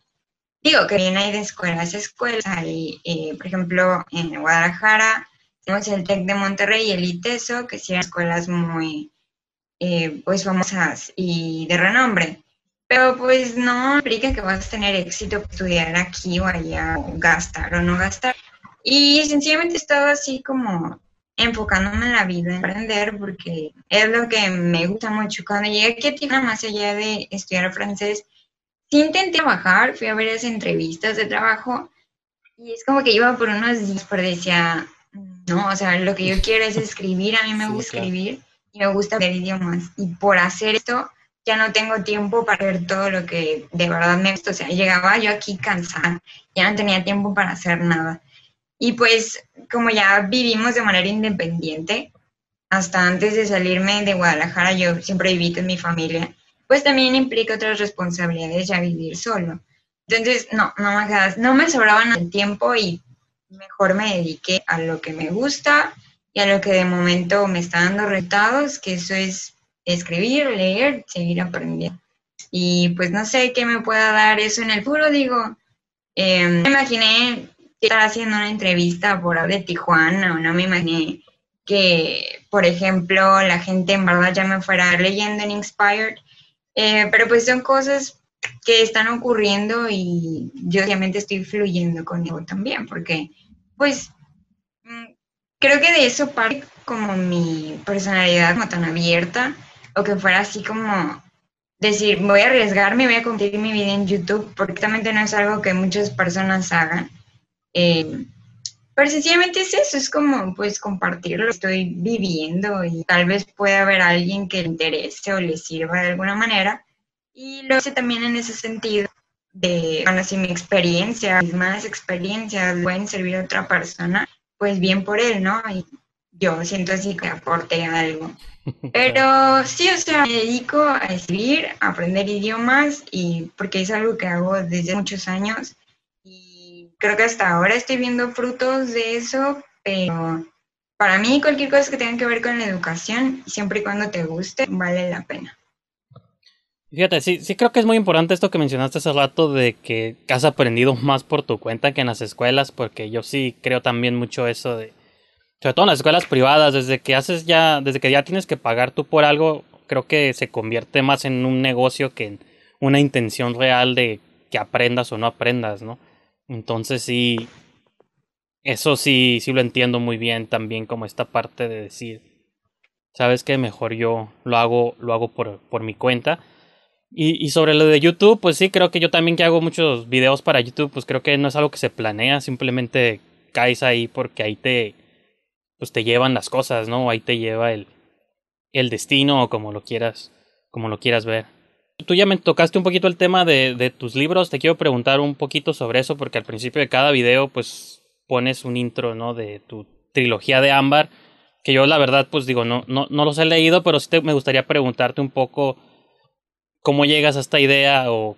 Speaker 4: Digo que bien hay de escuelas escuelas. Hay, eh, por ejemplo, en Guadalajara tenemos el TEC de Monterrey y el ITESO, que son escuelas muy eh, pues famosas y de renombre. Pero pues no implica que vas a tener éxito estudiar aquí o allá, o gastar o no gastar. Y sencillamente estaba así como enfocándome en la vida, en aprender, porque es lo que me gusta mucho. Cuando llegué aquí a Tijuana, más allá de estudiar francés, sí intenté trabajar, fui a varias entrevistas de trabajo y es como que iba por unos días, pero decía, no, o sea, lo que yo quiero es escribir, a mí me gusta escribir me gusta ver idiomas. Y por hacer esto ya no tengo tiempo para ver todo lo que de verdad me gusta. O sea, llegaba yo aquí cansada, ya no tenía tiempo para hacer nada. Y pues como ya vivimos de manera independiente, hasta antes de salirme de Guadalajara yo siempre viví con mi familia, pues también implica otras responsabilidades ya vivir solo. Entonces, no, no me, no me sobraban el tiempo y mejor me dedique a lo que me gusta y a lo que de momento me está dando resultados, que eso es escribir, leer, seguir aprendiendo. Y pues no sé qué me pueda dar eso en el futuro, digo, em, me imaginé estar haciendo una entrevista por de Tijuana o no me imaginé que, por ejemplo, la gente en verdad ya me fuera leyendo en Inspired, eh, pero pues son cosas que están ocurriendo y yo obviamente estoy fluyendo con ello también, porque pues creo que de eso parte como mi personalidad como tan abierta, o que fuera así como decir, voy a arriesgarme, voy a compartir mi vida en YouTube, porque realmente no es algo que muchas personas hagan. Eh, pero sencillamente es eso, es como pues compartir lo que estoy viviendo y tal vez pueda haber alguien que le interese o le sirva de alguna manera. Y lo hice también en ese sentido de, bueno, si mi experiencia, mis más experiencias pueden servir a otra persona, pues bien por él, ¿no? Y yo siento así que aporte algo. Pero sí, o sea, me dedico a escribir, a aprender idiomas y porque es algo que hago desde muchos años creo que hasta ahora estoy viendo frutos de eso, pero para mí cualquier cosa que tenga que ver con la educación, siempre y cuando te guste, vale la pena.
Speaker 5: Fíjate, sí, sí creo que es muy importante esto que mencionaste hace rato de que has aprendido más por tu cuenta que en las escuelas, porque yo sí creo también mucho eso de, sobre todo en las escuelas privadas, desde que haces ya, desde que ya tienes que pagar tú por algo, creo que se convierte más en un negocio que en una intención real de que aprendas o no aprendas, ¿no? Entonces sí, eso sí, sí lo entiendo muy bien también como esta parte de decir, sabes que mejor yo lo hago, lo hago por, por mi cuenta. Y, sobre lo de YouTube, pues sí, creo que yo también que hago muchos videos para YouTube, pues creo que no es algo que se planea, simplemente caes ahí porque ahí te, pues te llevan las cosas, ¿no? Ahí te lleva el, el destino o como lo quieras, como lo quieras ver. Tú ya me tocaste un poquito el tema de, de, tus libros, te quiero preguntar un poquito sobre eso, porque al principio de cada video, pues pones un intro, ¿no? De tu trilogía de Ámbar, que yo la verdad, pues digo, no, no, no los he leído, pero sí me gustaría preguntarte un poco cómo llegas a esta idea o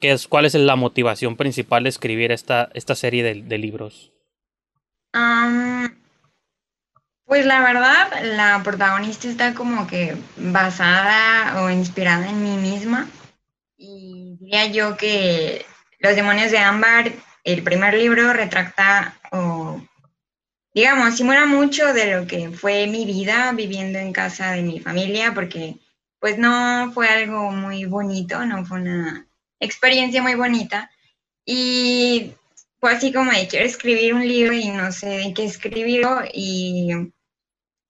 Speaker 5: qué es, cuál es la motivación principal de escribir esta, esta serie de, libros.
Speaker 4: Pues la verdad, la protagonista está como que basada o inspirada en mí misma. Y diría yo que Los demonios de Ámbar, el primer libro, retracta o, digamos, simula mucho de lo que fue mi vida viviendo en casa de mi familia, porque pues no fue algo muy bonito, no fue una experiencia muy bonita. Y fue así como de quiero escribir un libro y no sé de qué escribirlo y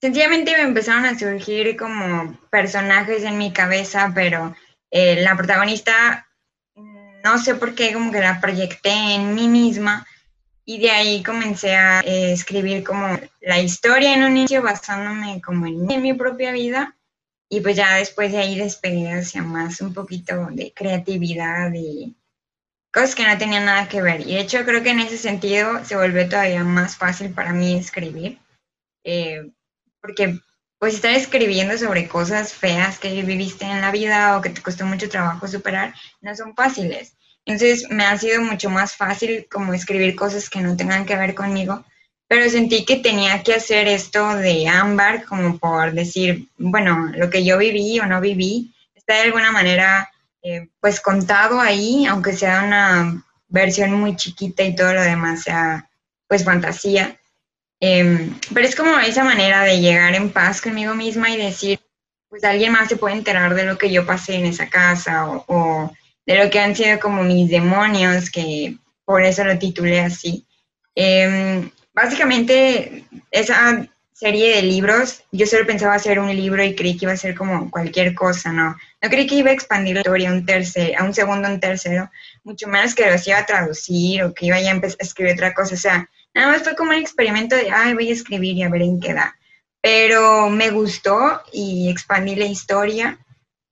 Speaker 4: Sencillamente me empezaron a surgir como personajes en mi cabeza, pero eh, la protagonista, no sé por qué, como que la proyecté en mí misma. Y de ahí comencé a eh, escribir como la historia en un inicio basándome como en, en mi propia vida y pues ya después de ahí despegué hacia más un poquito de creatividad y cosas que no tenían nada que ver. Y de hecho creo que en ese sentido se volvió todavía más fácil para mí escribir. Eh, porque pues estar escribiendo sobre cosas feas que viviste en la vida o que te costó mucho trabajo superar, no son fáciles. Entonces me ha sido mucho más fácil como escribir cosas que no tengan que ver conmigo, pero sentí que tenía que hacer esto de ámbar como por decir, bueno, lo que yo viví o no viví está de alguna manera eh, pues contado ahí, aunque sea una versión muy chiquita y todo lo demás sea pues fantasía. Em, pero es como esa manera de llegar en paz conmigo misma y decir, pues alguien más se puede enterar de lo que yo pasé en esa casa o, de lo que han sido como mis demonios, que por eso lo titulé así. Em, básicamente, esa serie de libros, yo solo pensaba hacer un libro y creí que iba a ser como cualquier cosa, ¿no? No creí que iba a expandir la historia un, tercer, a un segundo, un tercero, mucho menos que los iba a traducir o que iba ya a empezar a escribir otra cosa. O sea, Nada más fue como un experimento de, ay, voy a escribir y a ver en qué da. Pero me gustó y expandí la historia.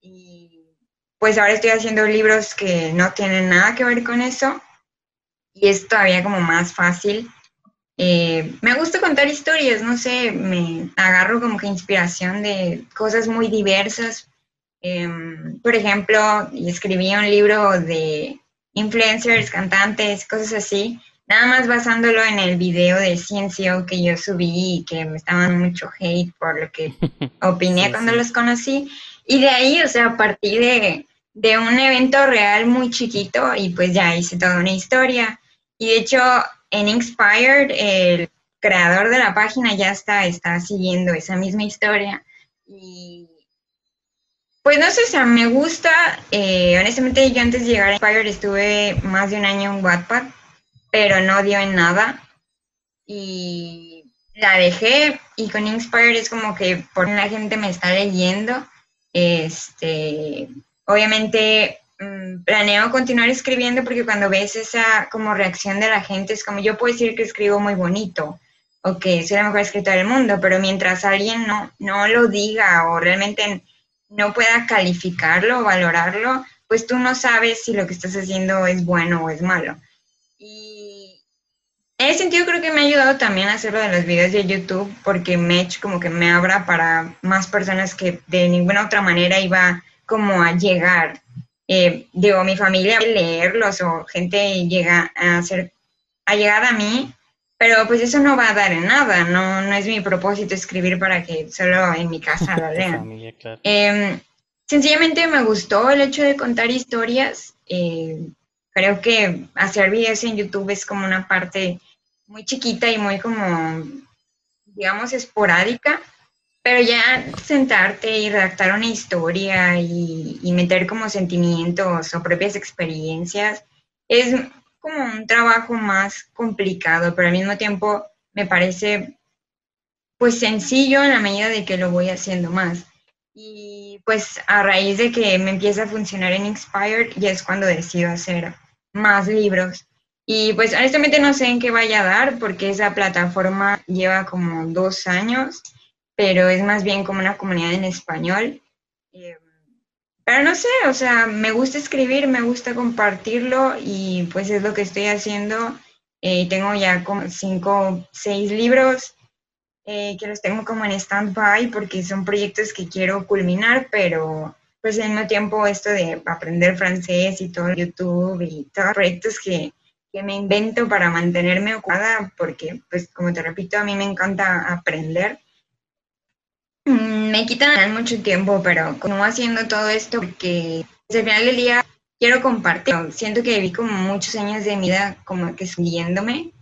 Speaker 4: Y pues ahora estoy haciendo libros que no tienen nada que ver con eso. Y es todavía como más fácil. Eh, me gusta contar historias, no sé, me agarro como que inspiración de cosas muy diversas. Em, por ejemplo, escribí un libro de influencers, cantantes, cosas así, nada más basándolo en el video de Ciencio que yo subí y que me estaban mucho hate por lo que opiné cuando los conocí. Y de ahí, o sea, a partir de, de un evento real muy chiquito y pues ya hice toda una historia. Y de hecho, en Inspired, el creador de la página ya está, está siguiendo esa misma historia. Y pues no sé, o sea, me gusta. Eh, honestamente, yo antes de llegar a Inspired estuve más de un año en Wattpad, pero no dio en nada. Y la dejé y con Inspired es como que por la gente me está leyendo. Este, obviamente planeo continuar escribiendo porque cuando ves esa como reacción de la gente es como yo puedo decir que escribo muy bonito o que soy la mejor escritora del mundo, pero mientras alguien no, no lo diga o realmente no pueda calificarlo o valorarlo, pues tú no sabes si lo que estás haciendo es bueno o es malo. Y en ese sentido creo que me ha ayudado también a hacerlo de los videos de YouTube porque me hecho como que me abra para más personas que de ninguna otra manera iba como a llegar eh, digo, mi familia leerlos o gente llega a ser, a llegar a mí, pero pues eso no va a dar en nada, no, no es mi propósito escribir para que solo en mi casa lo lean. Em, sencillamente me gustó el hecho de contar historias, eh, creo que hacer videos en YouTube es como una parte muy chiquita y muy como, digamos, esporádica, pero ya sentarte y redactar una historia y, meter como sentimientos o propias experiencias es como un trabajo más complicado, pero al mismo tiempo me parece pues sencillo en la medida de que lo voy haciendo más. Y pues a raíz de que me empieza a funcionar en Inspired, ya es cuando decido hacer más libros. Y pues honestamente no sé en qué vaya a dar porque esa plataforma lleva como dos años pero es más bien como una comunidad en español. Eh, pero no sé, o sea, me gusta escribir, me gusta compartirlo y pues es lo que estoy haciendo. Eh, tengo ya como cinco, seis libros eh, que los tengo como en stand-by porque son proyectos que quiero culminar, pero pues al mismo tiempo esto de aprender francés y todo YouTube y todos los proyectos que, que me invento para mantenerme ocupada porque pues como te repito, a mí me encanta aprender me quitan mucho tiempo, pero continúo haciendo todo esto porque al final del día quiero compartir. Siento que viví como muchos años de vida como que siguiéndome.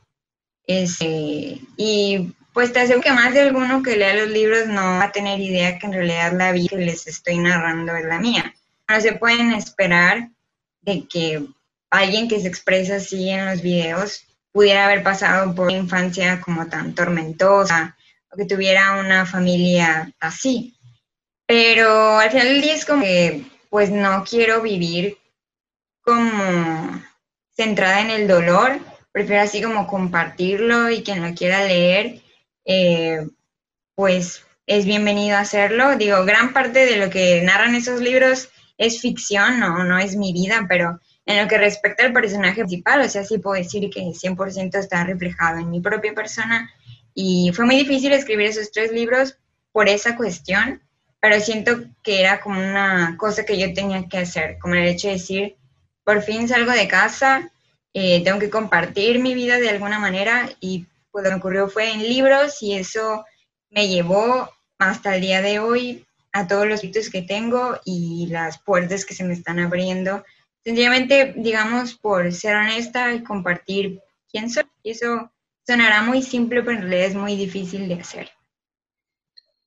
Speaker 4: Este, y pues te aseguro que más de alguno que lea los libros no va a tener idea que en realidad la vida que les estoy narrando es la mía. No se pueden esperar de que alguien que se expresa así en los videos pudiera haber pasado por una infancia como tan tormentosa o que tuviera una familia así. Pero al final del día es como que, pues no quiero vivir como centrada en el dolor, prefiero así como compartirlo y quien lo quiera leer, eh, pues es bienvenido a hacerlo. Digo, gran parte de lo que narran esos libros es ficción, no, no es mi vida, pero en lo que respecta al personaje principal, o sea, sí puedo decir que 100% está reflejado en mi propia persona y fue muy difícil escribir esos tres libros por esa cuestión, pero siento que era como una cosa que yo tenía que hacer, como el hecho de decir, por fin salgo de casa, eh, tengo que compartir mi vida de alguna manera y pues lo que ocurrió fue en libros y eso me llevó hasta el día de hoy a todos los sitios que tengo y las puertas que se me están abriendo. Sencillamente, digamos, por ser honesta y compartir quién soy. Y eso Sonará muy simple, pero en realidad es muy difícil de hacer.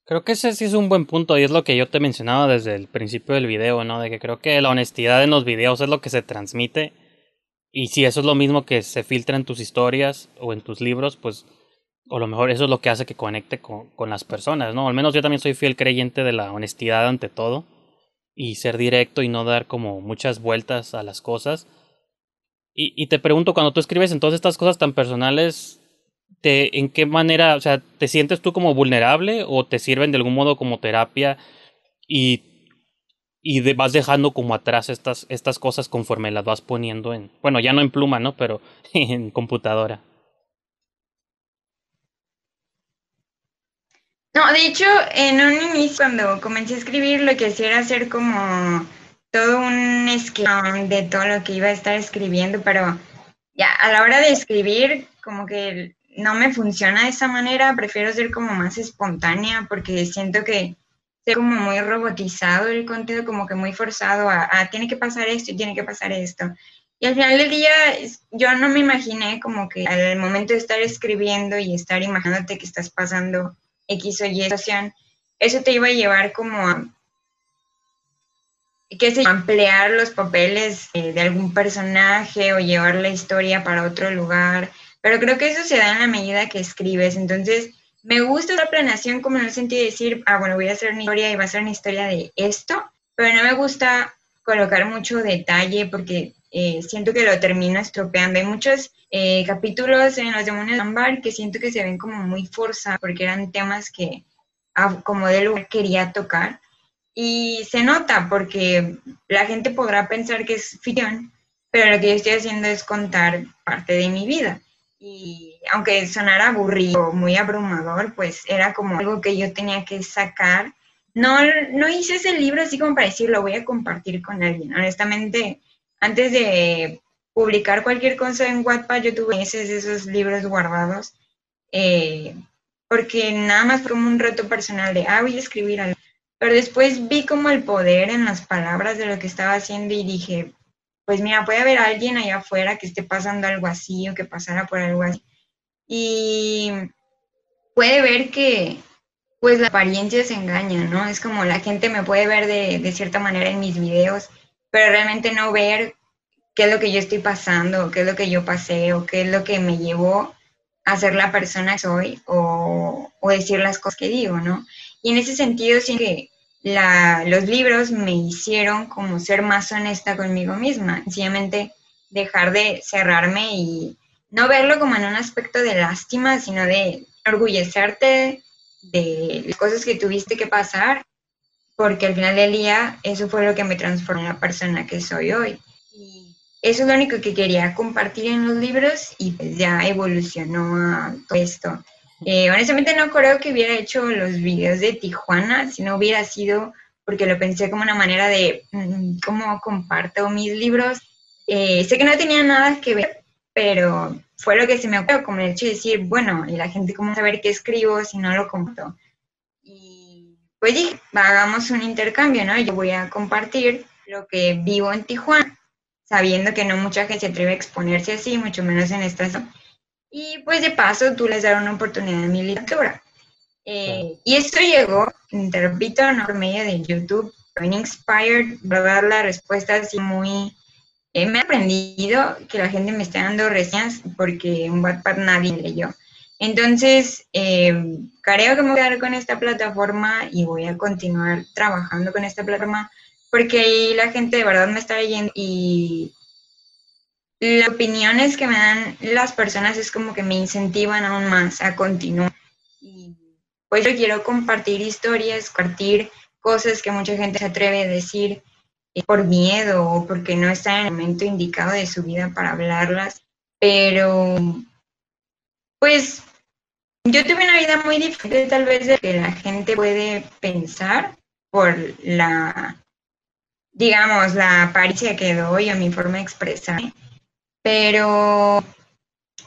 Speaker 5: Creo que ese sí es un buen punto y es lo que yo te mencionaba desde el principio del video, ¿no? De que creo que la honestidad en los videos es lo que se transmite y si eso es lo mismo que se filtra en tus historias o en tus libros, pues o lo mejor eso es lo que hace que conecte con, las personas, ¿no? Al menos yo también soy fiel creyente de la honestidad ante todo y ser directo y no dar como muchas vueltas a las cosas. Y, te pregunto, cuando tú escribes en todas estas cosas tan personales, ¿en qué manera, o sea, te sientes tú como vulnerable o te sirven de algún modo como terapia y, y vas dejando como atrás estas, estas cosas conforme las vas poniendo en, bueno, ya no en pluma, ¿no? Pero en computadora.
Speaker 4: No, de hecho, en un inicio, cuando comencé a escribir, lo que hacía era hacer como todo un esquema de todo lo que iba a estar escribiendo, pero ya a la hora de escribir, como que no me funciona de esa manera, prefiero ser como más espontánea porque siento que es como muy robotizado el contenido, como que muy forzado a, a, tiene que pasar esto y tiene que pasar esto. Y al final del día yo no me imaginé como que al momento de estar escribiendo y estar imaginándote que estás pasando X o Y situación, eso te iba a llevar como a que se ampliar los papeles eh, de algún personaje o llevar la historia para otro lugar, pero creo que eso se da en la medida que escribes, entonces me gusta la planeación como en el sentido de decir, ah, bueno, voy a hacer una historia y va a ser una historia de esto, pero no me gusta colocar mucho detalle porque eh, siento que lo termino estropeando. Hay muchos eh, capítulos en Los Demonios de Ambar que siento que se ven como muy forzados porque eran temas que ah, como de lugar quería tocar y se nota porque la gente podrá pensar que es ficción, pero lo que yo estoy haciendo es contar parte de mi vida. Y aunque sonara aburrido, muy abrumador, pues era como algo que yo tenía que sacar. No, no hice ese libro así como para decir, lo voy a compartir con alguien. Honestamente, antes de publicar cualquier cosa en Wattpad, yo tuve meses de esos libros guardados, eh, porque nada más fue un reto personal de, ah, voy a escribir algo. Pero después vi como el poder en las palabras de lo que estaba haciendo y dije, pues mira, puede haber alguien allá afuera que esté pasando algo así o que pasara por algo así. Y puede ver que pues la apariencia se engaña, ¿no? Es como la gente me puede ver de, de cierta manera en mis videos, pero realmente no ver qué es lo que yo estoy pasando, qué es lo que yo pasé o qué es lo que me llevó a ser la persona que soy o, o decir las cosas que digo, ¿no? Y en ese sentido, sí que la, los libros me hicieron como ser más honesta conmigo misma, sencillamente dejar de cerrarme y no verlo como en un aspecto de lástima, sino de orgullecerte de las cosas que tuviste que pasar, porque al final del día eso fue lo que me transformó en la persona que soy hoy. Y eso es lo único que quería compartir en los libros y pues ya evolucionó a todo esto. Eh, honestamente no creo que hubiera hecho los videos de Tijuana si no hubiera sido porque lo pensé como una manera de mm, cómo comparto mis libros. Eh, sé que no tenía nada que ver, pero fue lo que se me ocurrió, como el hecho de decir, bueno, y la gente cómo saber qué escribo si no lo comparto. Y pues dije, hagamos un intercambio, ¿no? Yo voy a compartir lo que vivo en Tijuana, sabiendo que no mucha gente se atreve a exponerse así, mucho menos en esta zona y pues de paso tú les das una oportunidad de mi literatura. Eh, y esto llegó, te repito, no por medio de YouTube, en Inspired, dar la respuesta así muy... Eh, me he aprendido que la gente me está dando reseñas porque en Wattpad nadie leyó. Entonces, eh, creo que me voy a quedar con esta plataforma y voy a continuar trabajando con esta plataforma porque ahí la gente de verdad me está leyendo y las opiniones que me dan las personas es como que me incentivan aún más a continuar. Y pues yo quiero compartir historias, compartir cosas que mucha gente se atreve a decir eh, por miedo o porque no está en el momento indicado de su vida para hablarlas. Pero, pues, yo tuve una vida muy diferente tal vez de que la gente puede pensar por la, digamos, la apariencia que doy o mi forma de expresarme pero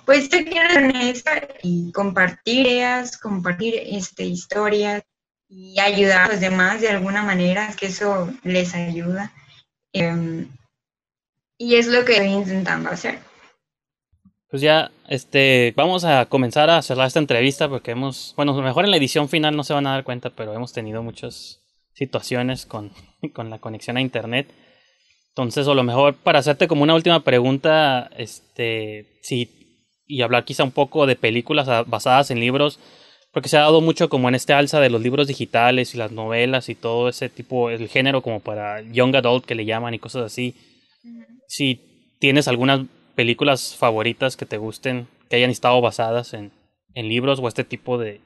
Speaker 4: pues ser y compartir ideas, compartir este, historias y ayudar a los demás de alguna manera, que eso les ayuda. Em, y es lo que estoy intentando hacer.
Speaker 5: Pues ya, este, vamos a comenzar a cerrar esta entrevista porque hemos, bueno, mejor en la edición final no se van a dar cuenta, pero hemos tenido muchas situaciones con, con la conexión a internet. Entonces, o lo mejor para hacerte como una última pregunta, este, sí, y hablar quizá un poco de películas basadas en libros, porque se ha dado mucho como en este alza de los libros digitales y las novelas y todo ese tipo, el género como para young adult que le llaman y cosas así. Si tienes algunas películas favoritas que te gusten, que hayan estado basadas en, en libros o este tipo de,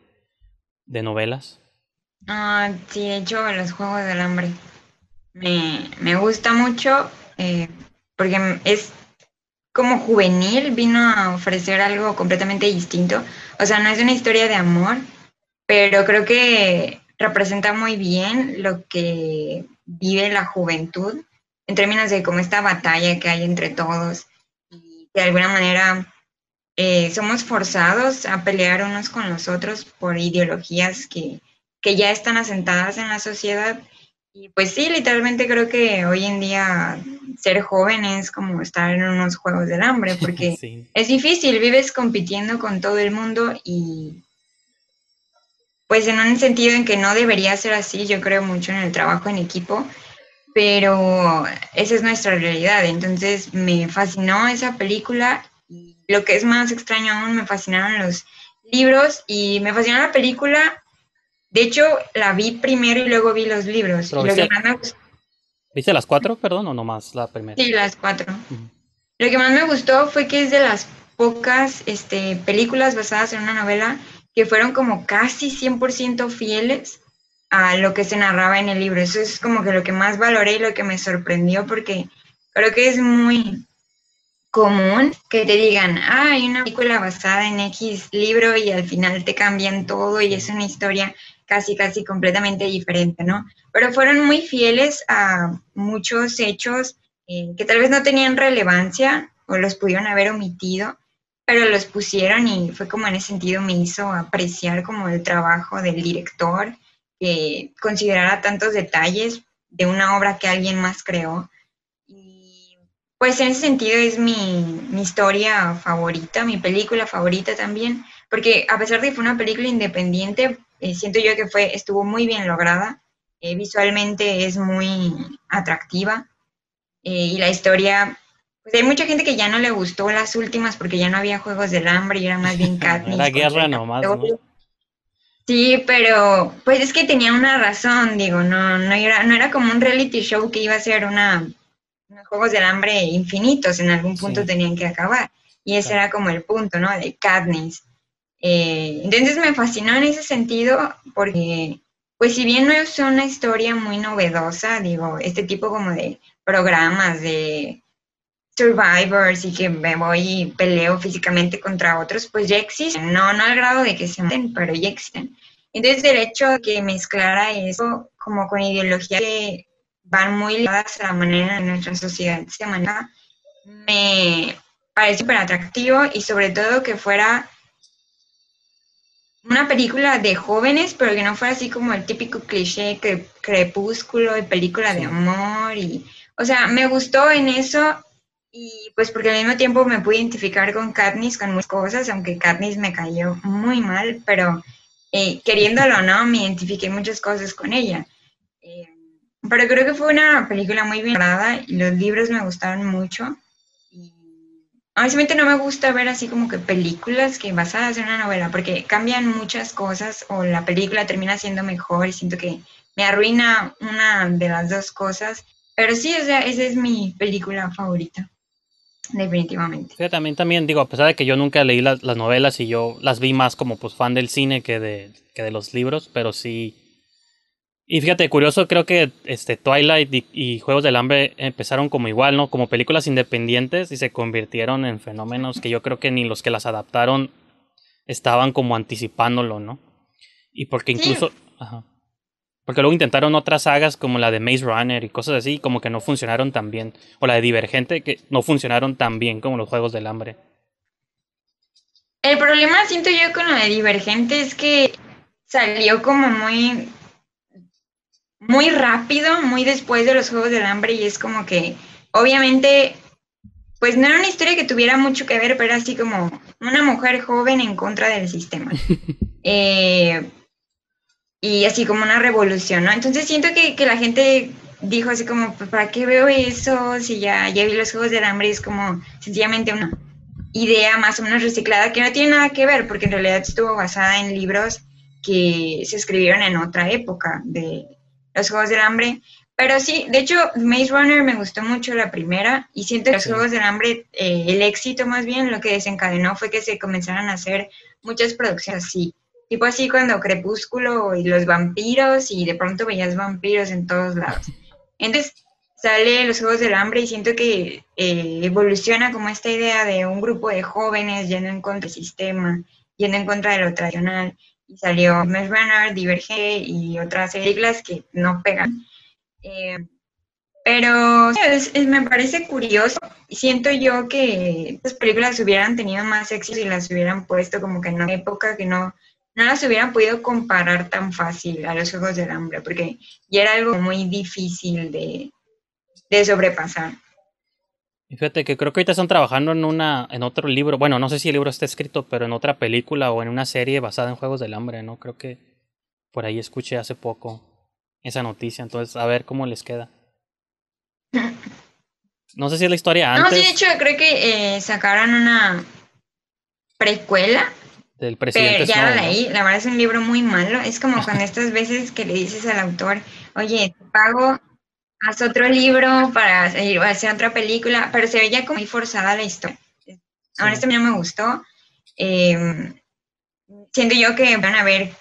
Speaker 5: de novelas.
Speaker 4: Ah, sí, de hecho, los Juegos del Hambre me, me gusta mucho eh, porque es como juvenil, vino a ofrecer algo completamente distinto. O sea, no es una historia de amor, pero creo que representa muy bien lo que vive la juventud en términos de como esta batalla que hay entre todos de alguna manera eh, somos forzados a pelear unos con los otros por ideologías que, que ya están asentadas en la sociedad. Y pues sí, literalmente creo que hoy en día ser joven es como estar en unos juegos del hambre, porque es difícil, vives compitiendo con todo el mundo y pues en un sentido en que no debería ser así, yo creo mucho en el trabajo en equipo, pero esa es nuestra realidad. Entonces me fascinó esa película y lo que es más extraño aún, me fascinaron los libros y me fascinó la película. De hecho, la vi primero y luego vi los libros.
Speaker 5: ¿Viste las cuatro, perdón, o nomás la primera?
Speaker 4: Sí, las cuatro. Lo que más me gustó fue que es de las pocas este, películas basadas en una novela que fueron como casi 100% fieles a lo que se narraba en el libro. Eso es como que lo que más valoré y lo que me sorprendió porque creo que es muy común que te digan, ah, hay una película basada en X libro y al final te cambian todo y es una historia casi, casi completamente diferente, ¿no? Pero fueron muy fieles a muchos hechos eh, que tal vez no tenían relevancia o los pudieron haber omitido, pero los pusieron y fue como en ese sentido me hizo apreciar como el trabajo del director, que considerara tantos detalles de una obra que alguien más creó. Y pues en ese sentido es mi, mi historia favorita, mi película favorita también, porque a pesar de que fue una película independiente, eh, siento yo que fue, estuvo muy bien lograda, eh, visualmente es muy atractiva eh, y la historia pues hay mucha gente que ya no le gustó las últimas porque ya no había juegos del hambre y era más bien Katniss.
Speaker 5: La guerra nomás, ¿no?
Speaker 4: Sí, pero pues es que tenía una razón, digo, no, no era, no era como un reality show que iba a ser una unos juegos del hambre infinitos, en algún punto tenían que acabar. Y ese era como el punto, ¿no? De Katniss. Eh, entonces me fascinó en ese sentido porque, pues si bien no es una historia muy novedosa, digo, este tipo como de programas de survivors y que me voy y peleo físicamente contra otros, pues ya existen, no, no al grado de que se maten, pero ya existen. Entonces el hecho de que mezclara eso como con ideologías que van muy ligadas a la manera en nuestra sociedad se me parece súper atractivo y sobre todo que fuera una película de jóvenes, pero que no fuera así como el típico cliché crepúsculo y película de amor y, o sea, me gustó en eso y pues porque al mismo tiempo me pude identificar con Katniss con muchas cosas, aunque Katniss me cayó muy mal, pero eh, queriéndolo o no, me identifiqué muchas cosas con ella. Eh, pero creo que fue una película muy bien lograda y los libros me gustaron mucho. Honestamente no me gusta ver así como que películas que basadas en una novela, porque cambian muchas cosas o la película termina siendo mejor y siento que me arruina una de las dos cosas. Pero sí, o sea, esa es mi película favorita definitivamente.
Speaker 5: Sí, también, también digo, a pesar de que yo nunca leí las, novelas y yo las vi más como pues fan del cine que de, que de los libros, pero sí. Y fíjate, curioso, creo que este Twilight y, y, Juegos del Hambre empezaron como igual, ¿no? Como películas independientes y se convirtieron en fenómenos que yo creo que ni los que las adaptaron estaban como anticipándolo, ¿no? Y porque incluso... Ajá. Porque luego intentaron otras sagas como la de Maze Runner y cosas así, como que no funcionaron tan bien. O la de Divergente, que no funcionaron tan bien como los Juegos del Hambre.
Speaker 4: El problema, siento yo, con la de Divergente es que salió como muy. Muy rápido, muy después de los Juegos del Hambre, y es como que, obviamente, pues no era una historia que tuviera mucho que ver, pero era así como una mujer joven en contra del sistema. eh y así como una revolución, ¿no? Entonces siento que, que la gente dijo así como, pues, ¿para qué veo eso? Si ya, ya vi los Juegos del Hambre, es como sencillamente una idea más o menos reciclada que no tiene nada que ver, porque en realidad estuvo basada en libros que se escribieron en otra época de los Juegos del Hambre. Pero sí, de hecho, Maze Runner me gustó mucho la primera y siento que los Juegos del Hambre, eh, el éxito más bien, lo que desencadenó fue que se comenzaran a hacer muchas producciones así Tipo así cuando Crepúsculo y los vampiros y de pronto veías vampiros en todos lados. Entonces sale Los Juegos del Hambre y siento que eh, evoluciona como esta idea de un grupo de jóvenes yendo en contra del sistema, yendo en contra de lo tradicional. Y salió Maze Runner, Diverge y otras películas que no pegan. Eh, Pero me parece curioso. Siento yo que estas películas hubieran tenido más éxito si las hubieran puesto como que en una época que no, no las hubieran podido comparar tan fácil a los Juegos del Hambre, porque ya era algo muy difícil de, de sobrepasar.
Speaker 5: Y fíjate que creo que ahorita están trabajando en una, en otro libro, bueno, no sé si el libro está escrito, pero en otra película o en una serie basada en Juegos del Hambre, ¿no? Creo que por ahí escuché hace poco esa noticia, entonces a ver cómo les queda. No sé si es la historia antes.
Speaker 4: No, sí, de hecho creo que eh, sacaron una precuela.
Speaker 5: Del presidente.
Speaker 4: Pero ya la leí, la verdad es un libro muy malo. Es como con estas veces que le dices al autor, oye, te pago haz otro libro para hacer otra película, pero se veía como muy forzada la historia. A mí no me gustó. Eh, siento yo que van a haber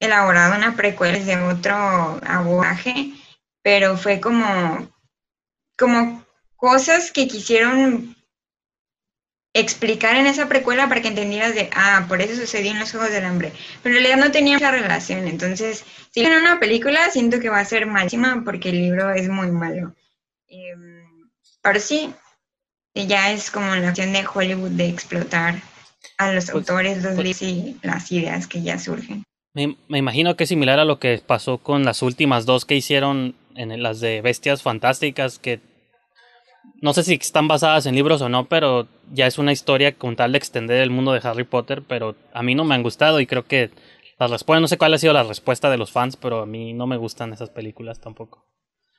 Speaker 4: elaborado una precuela de otro abordaje, pero fue como, como cosas que quisieron explicar en esa precuela para que entendieras de, ah, por eso sucedió en los Juegos del Hambre. Pero en realidad no tenía mucha relación. Entonces, si en una película, siento que va a ser malísima porque el libro es muy malo. Em, pero sí, ya es como la opción de Hollywood de explotar a los pues, autores, los pues y las ideas que ya surgen.
Speaker 5: Me, me, imagino que es similar a lo que pasó con las últimas dos que hicieron en las de Bestias Fantásticas, que no sé si están basadas en libros o no, pero ya es una historia con tal de extender el mundo de Harry Potter, pero a mí no me han gustado y creo que las respuestas, no sé cuál ha sido la respuesta de los fans, pero a mí no me gustan esas películas tampoco,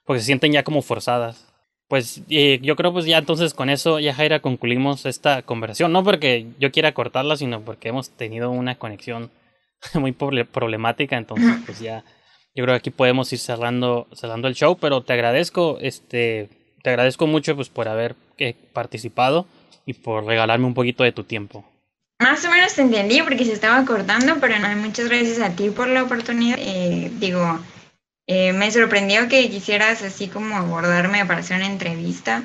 Speaker 5: porque se sienten ya como forzadas. Pues eh, yo creo pues ya entonces con eso ya Jaira concluimos esta conversación, no porque yo quiera cortarla, sino porque hemos tenido una conexión muy problemática, entonces pues ya yo creo que aquí podemos ir cerrando cerrando el show, pero te agradezco este te agradezco mucho pues por haber eh, participado y por regalarme un poquito de tu tiempo.
Speaker 4: Más o menos te entendí porque se estaba cortando, pero no, muchas gracias a ti por la oportunidad. Eh, digo, eh, me sorprendió que quisieras así como abordarme para hacer una entrevista.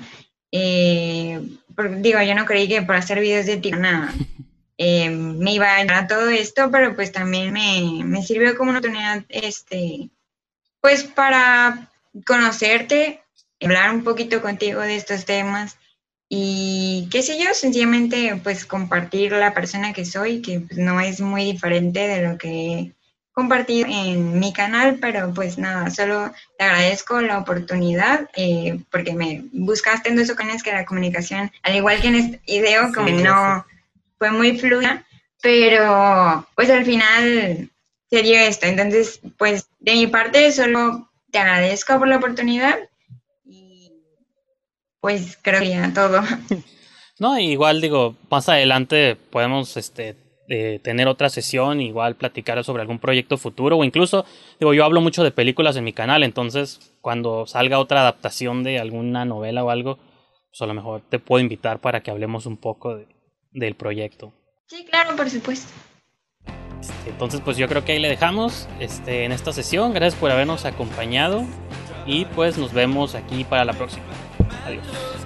Speaker 4: digo, yo no creí que para hacer videos de ti nada, me iba a llegar a todo esto, pero pues también me, me sirvió como una oportunidad, este, pues para conocerte, hablar un poquito contigo de estos temas y qué sé yo, sencillamente pues compartir la persona que soy, que pues, no es muy diferente de lo que he compartido en mi canal, pero pues nada, solo te agradezco la oportunidad eh, porque me buscaste en dos ocasiones que la comunicación, al igual que en este video, como no fue muy fluida, pero pues al final se dio esto. Entonces, pues de mi parte solo te agradezco por la oportunidad pues creo que ya todo.
Speaker 5: No, igual digo, más adelante podemos este eh, tener otra sesión, igual platicar sobre algún proyecto futuro o incluso, digo, yo hablo mucho de películas en mi canal, entonces cuando salga otra adaptación de alguna novela o algo, pues a lo mejor te puedo invitar para que hablemos un poco del proyecto.
Speaker 4: Sí, claro, por supuesto.
Speaker 5: Este, entonces, pues yo creo que ahí le dejamos este, en esta sesión. Gracias por habernos acompañado y pues nos vemos aquí para la próxima. Adiós.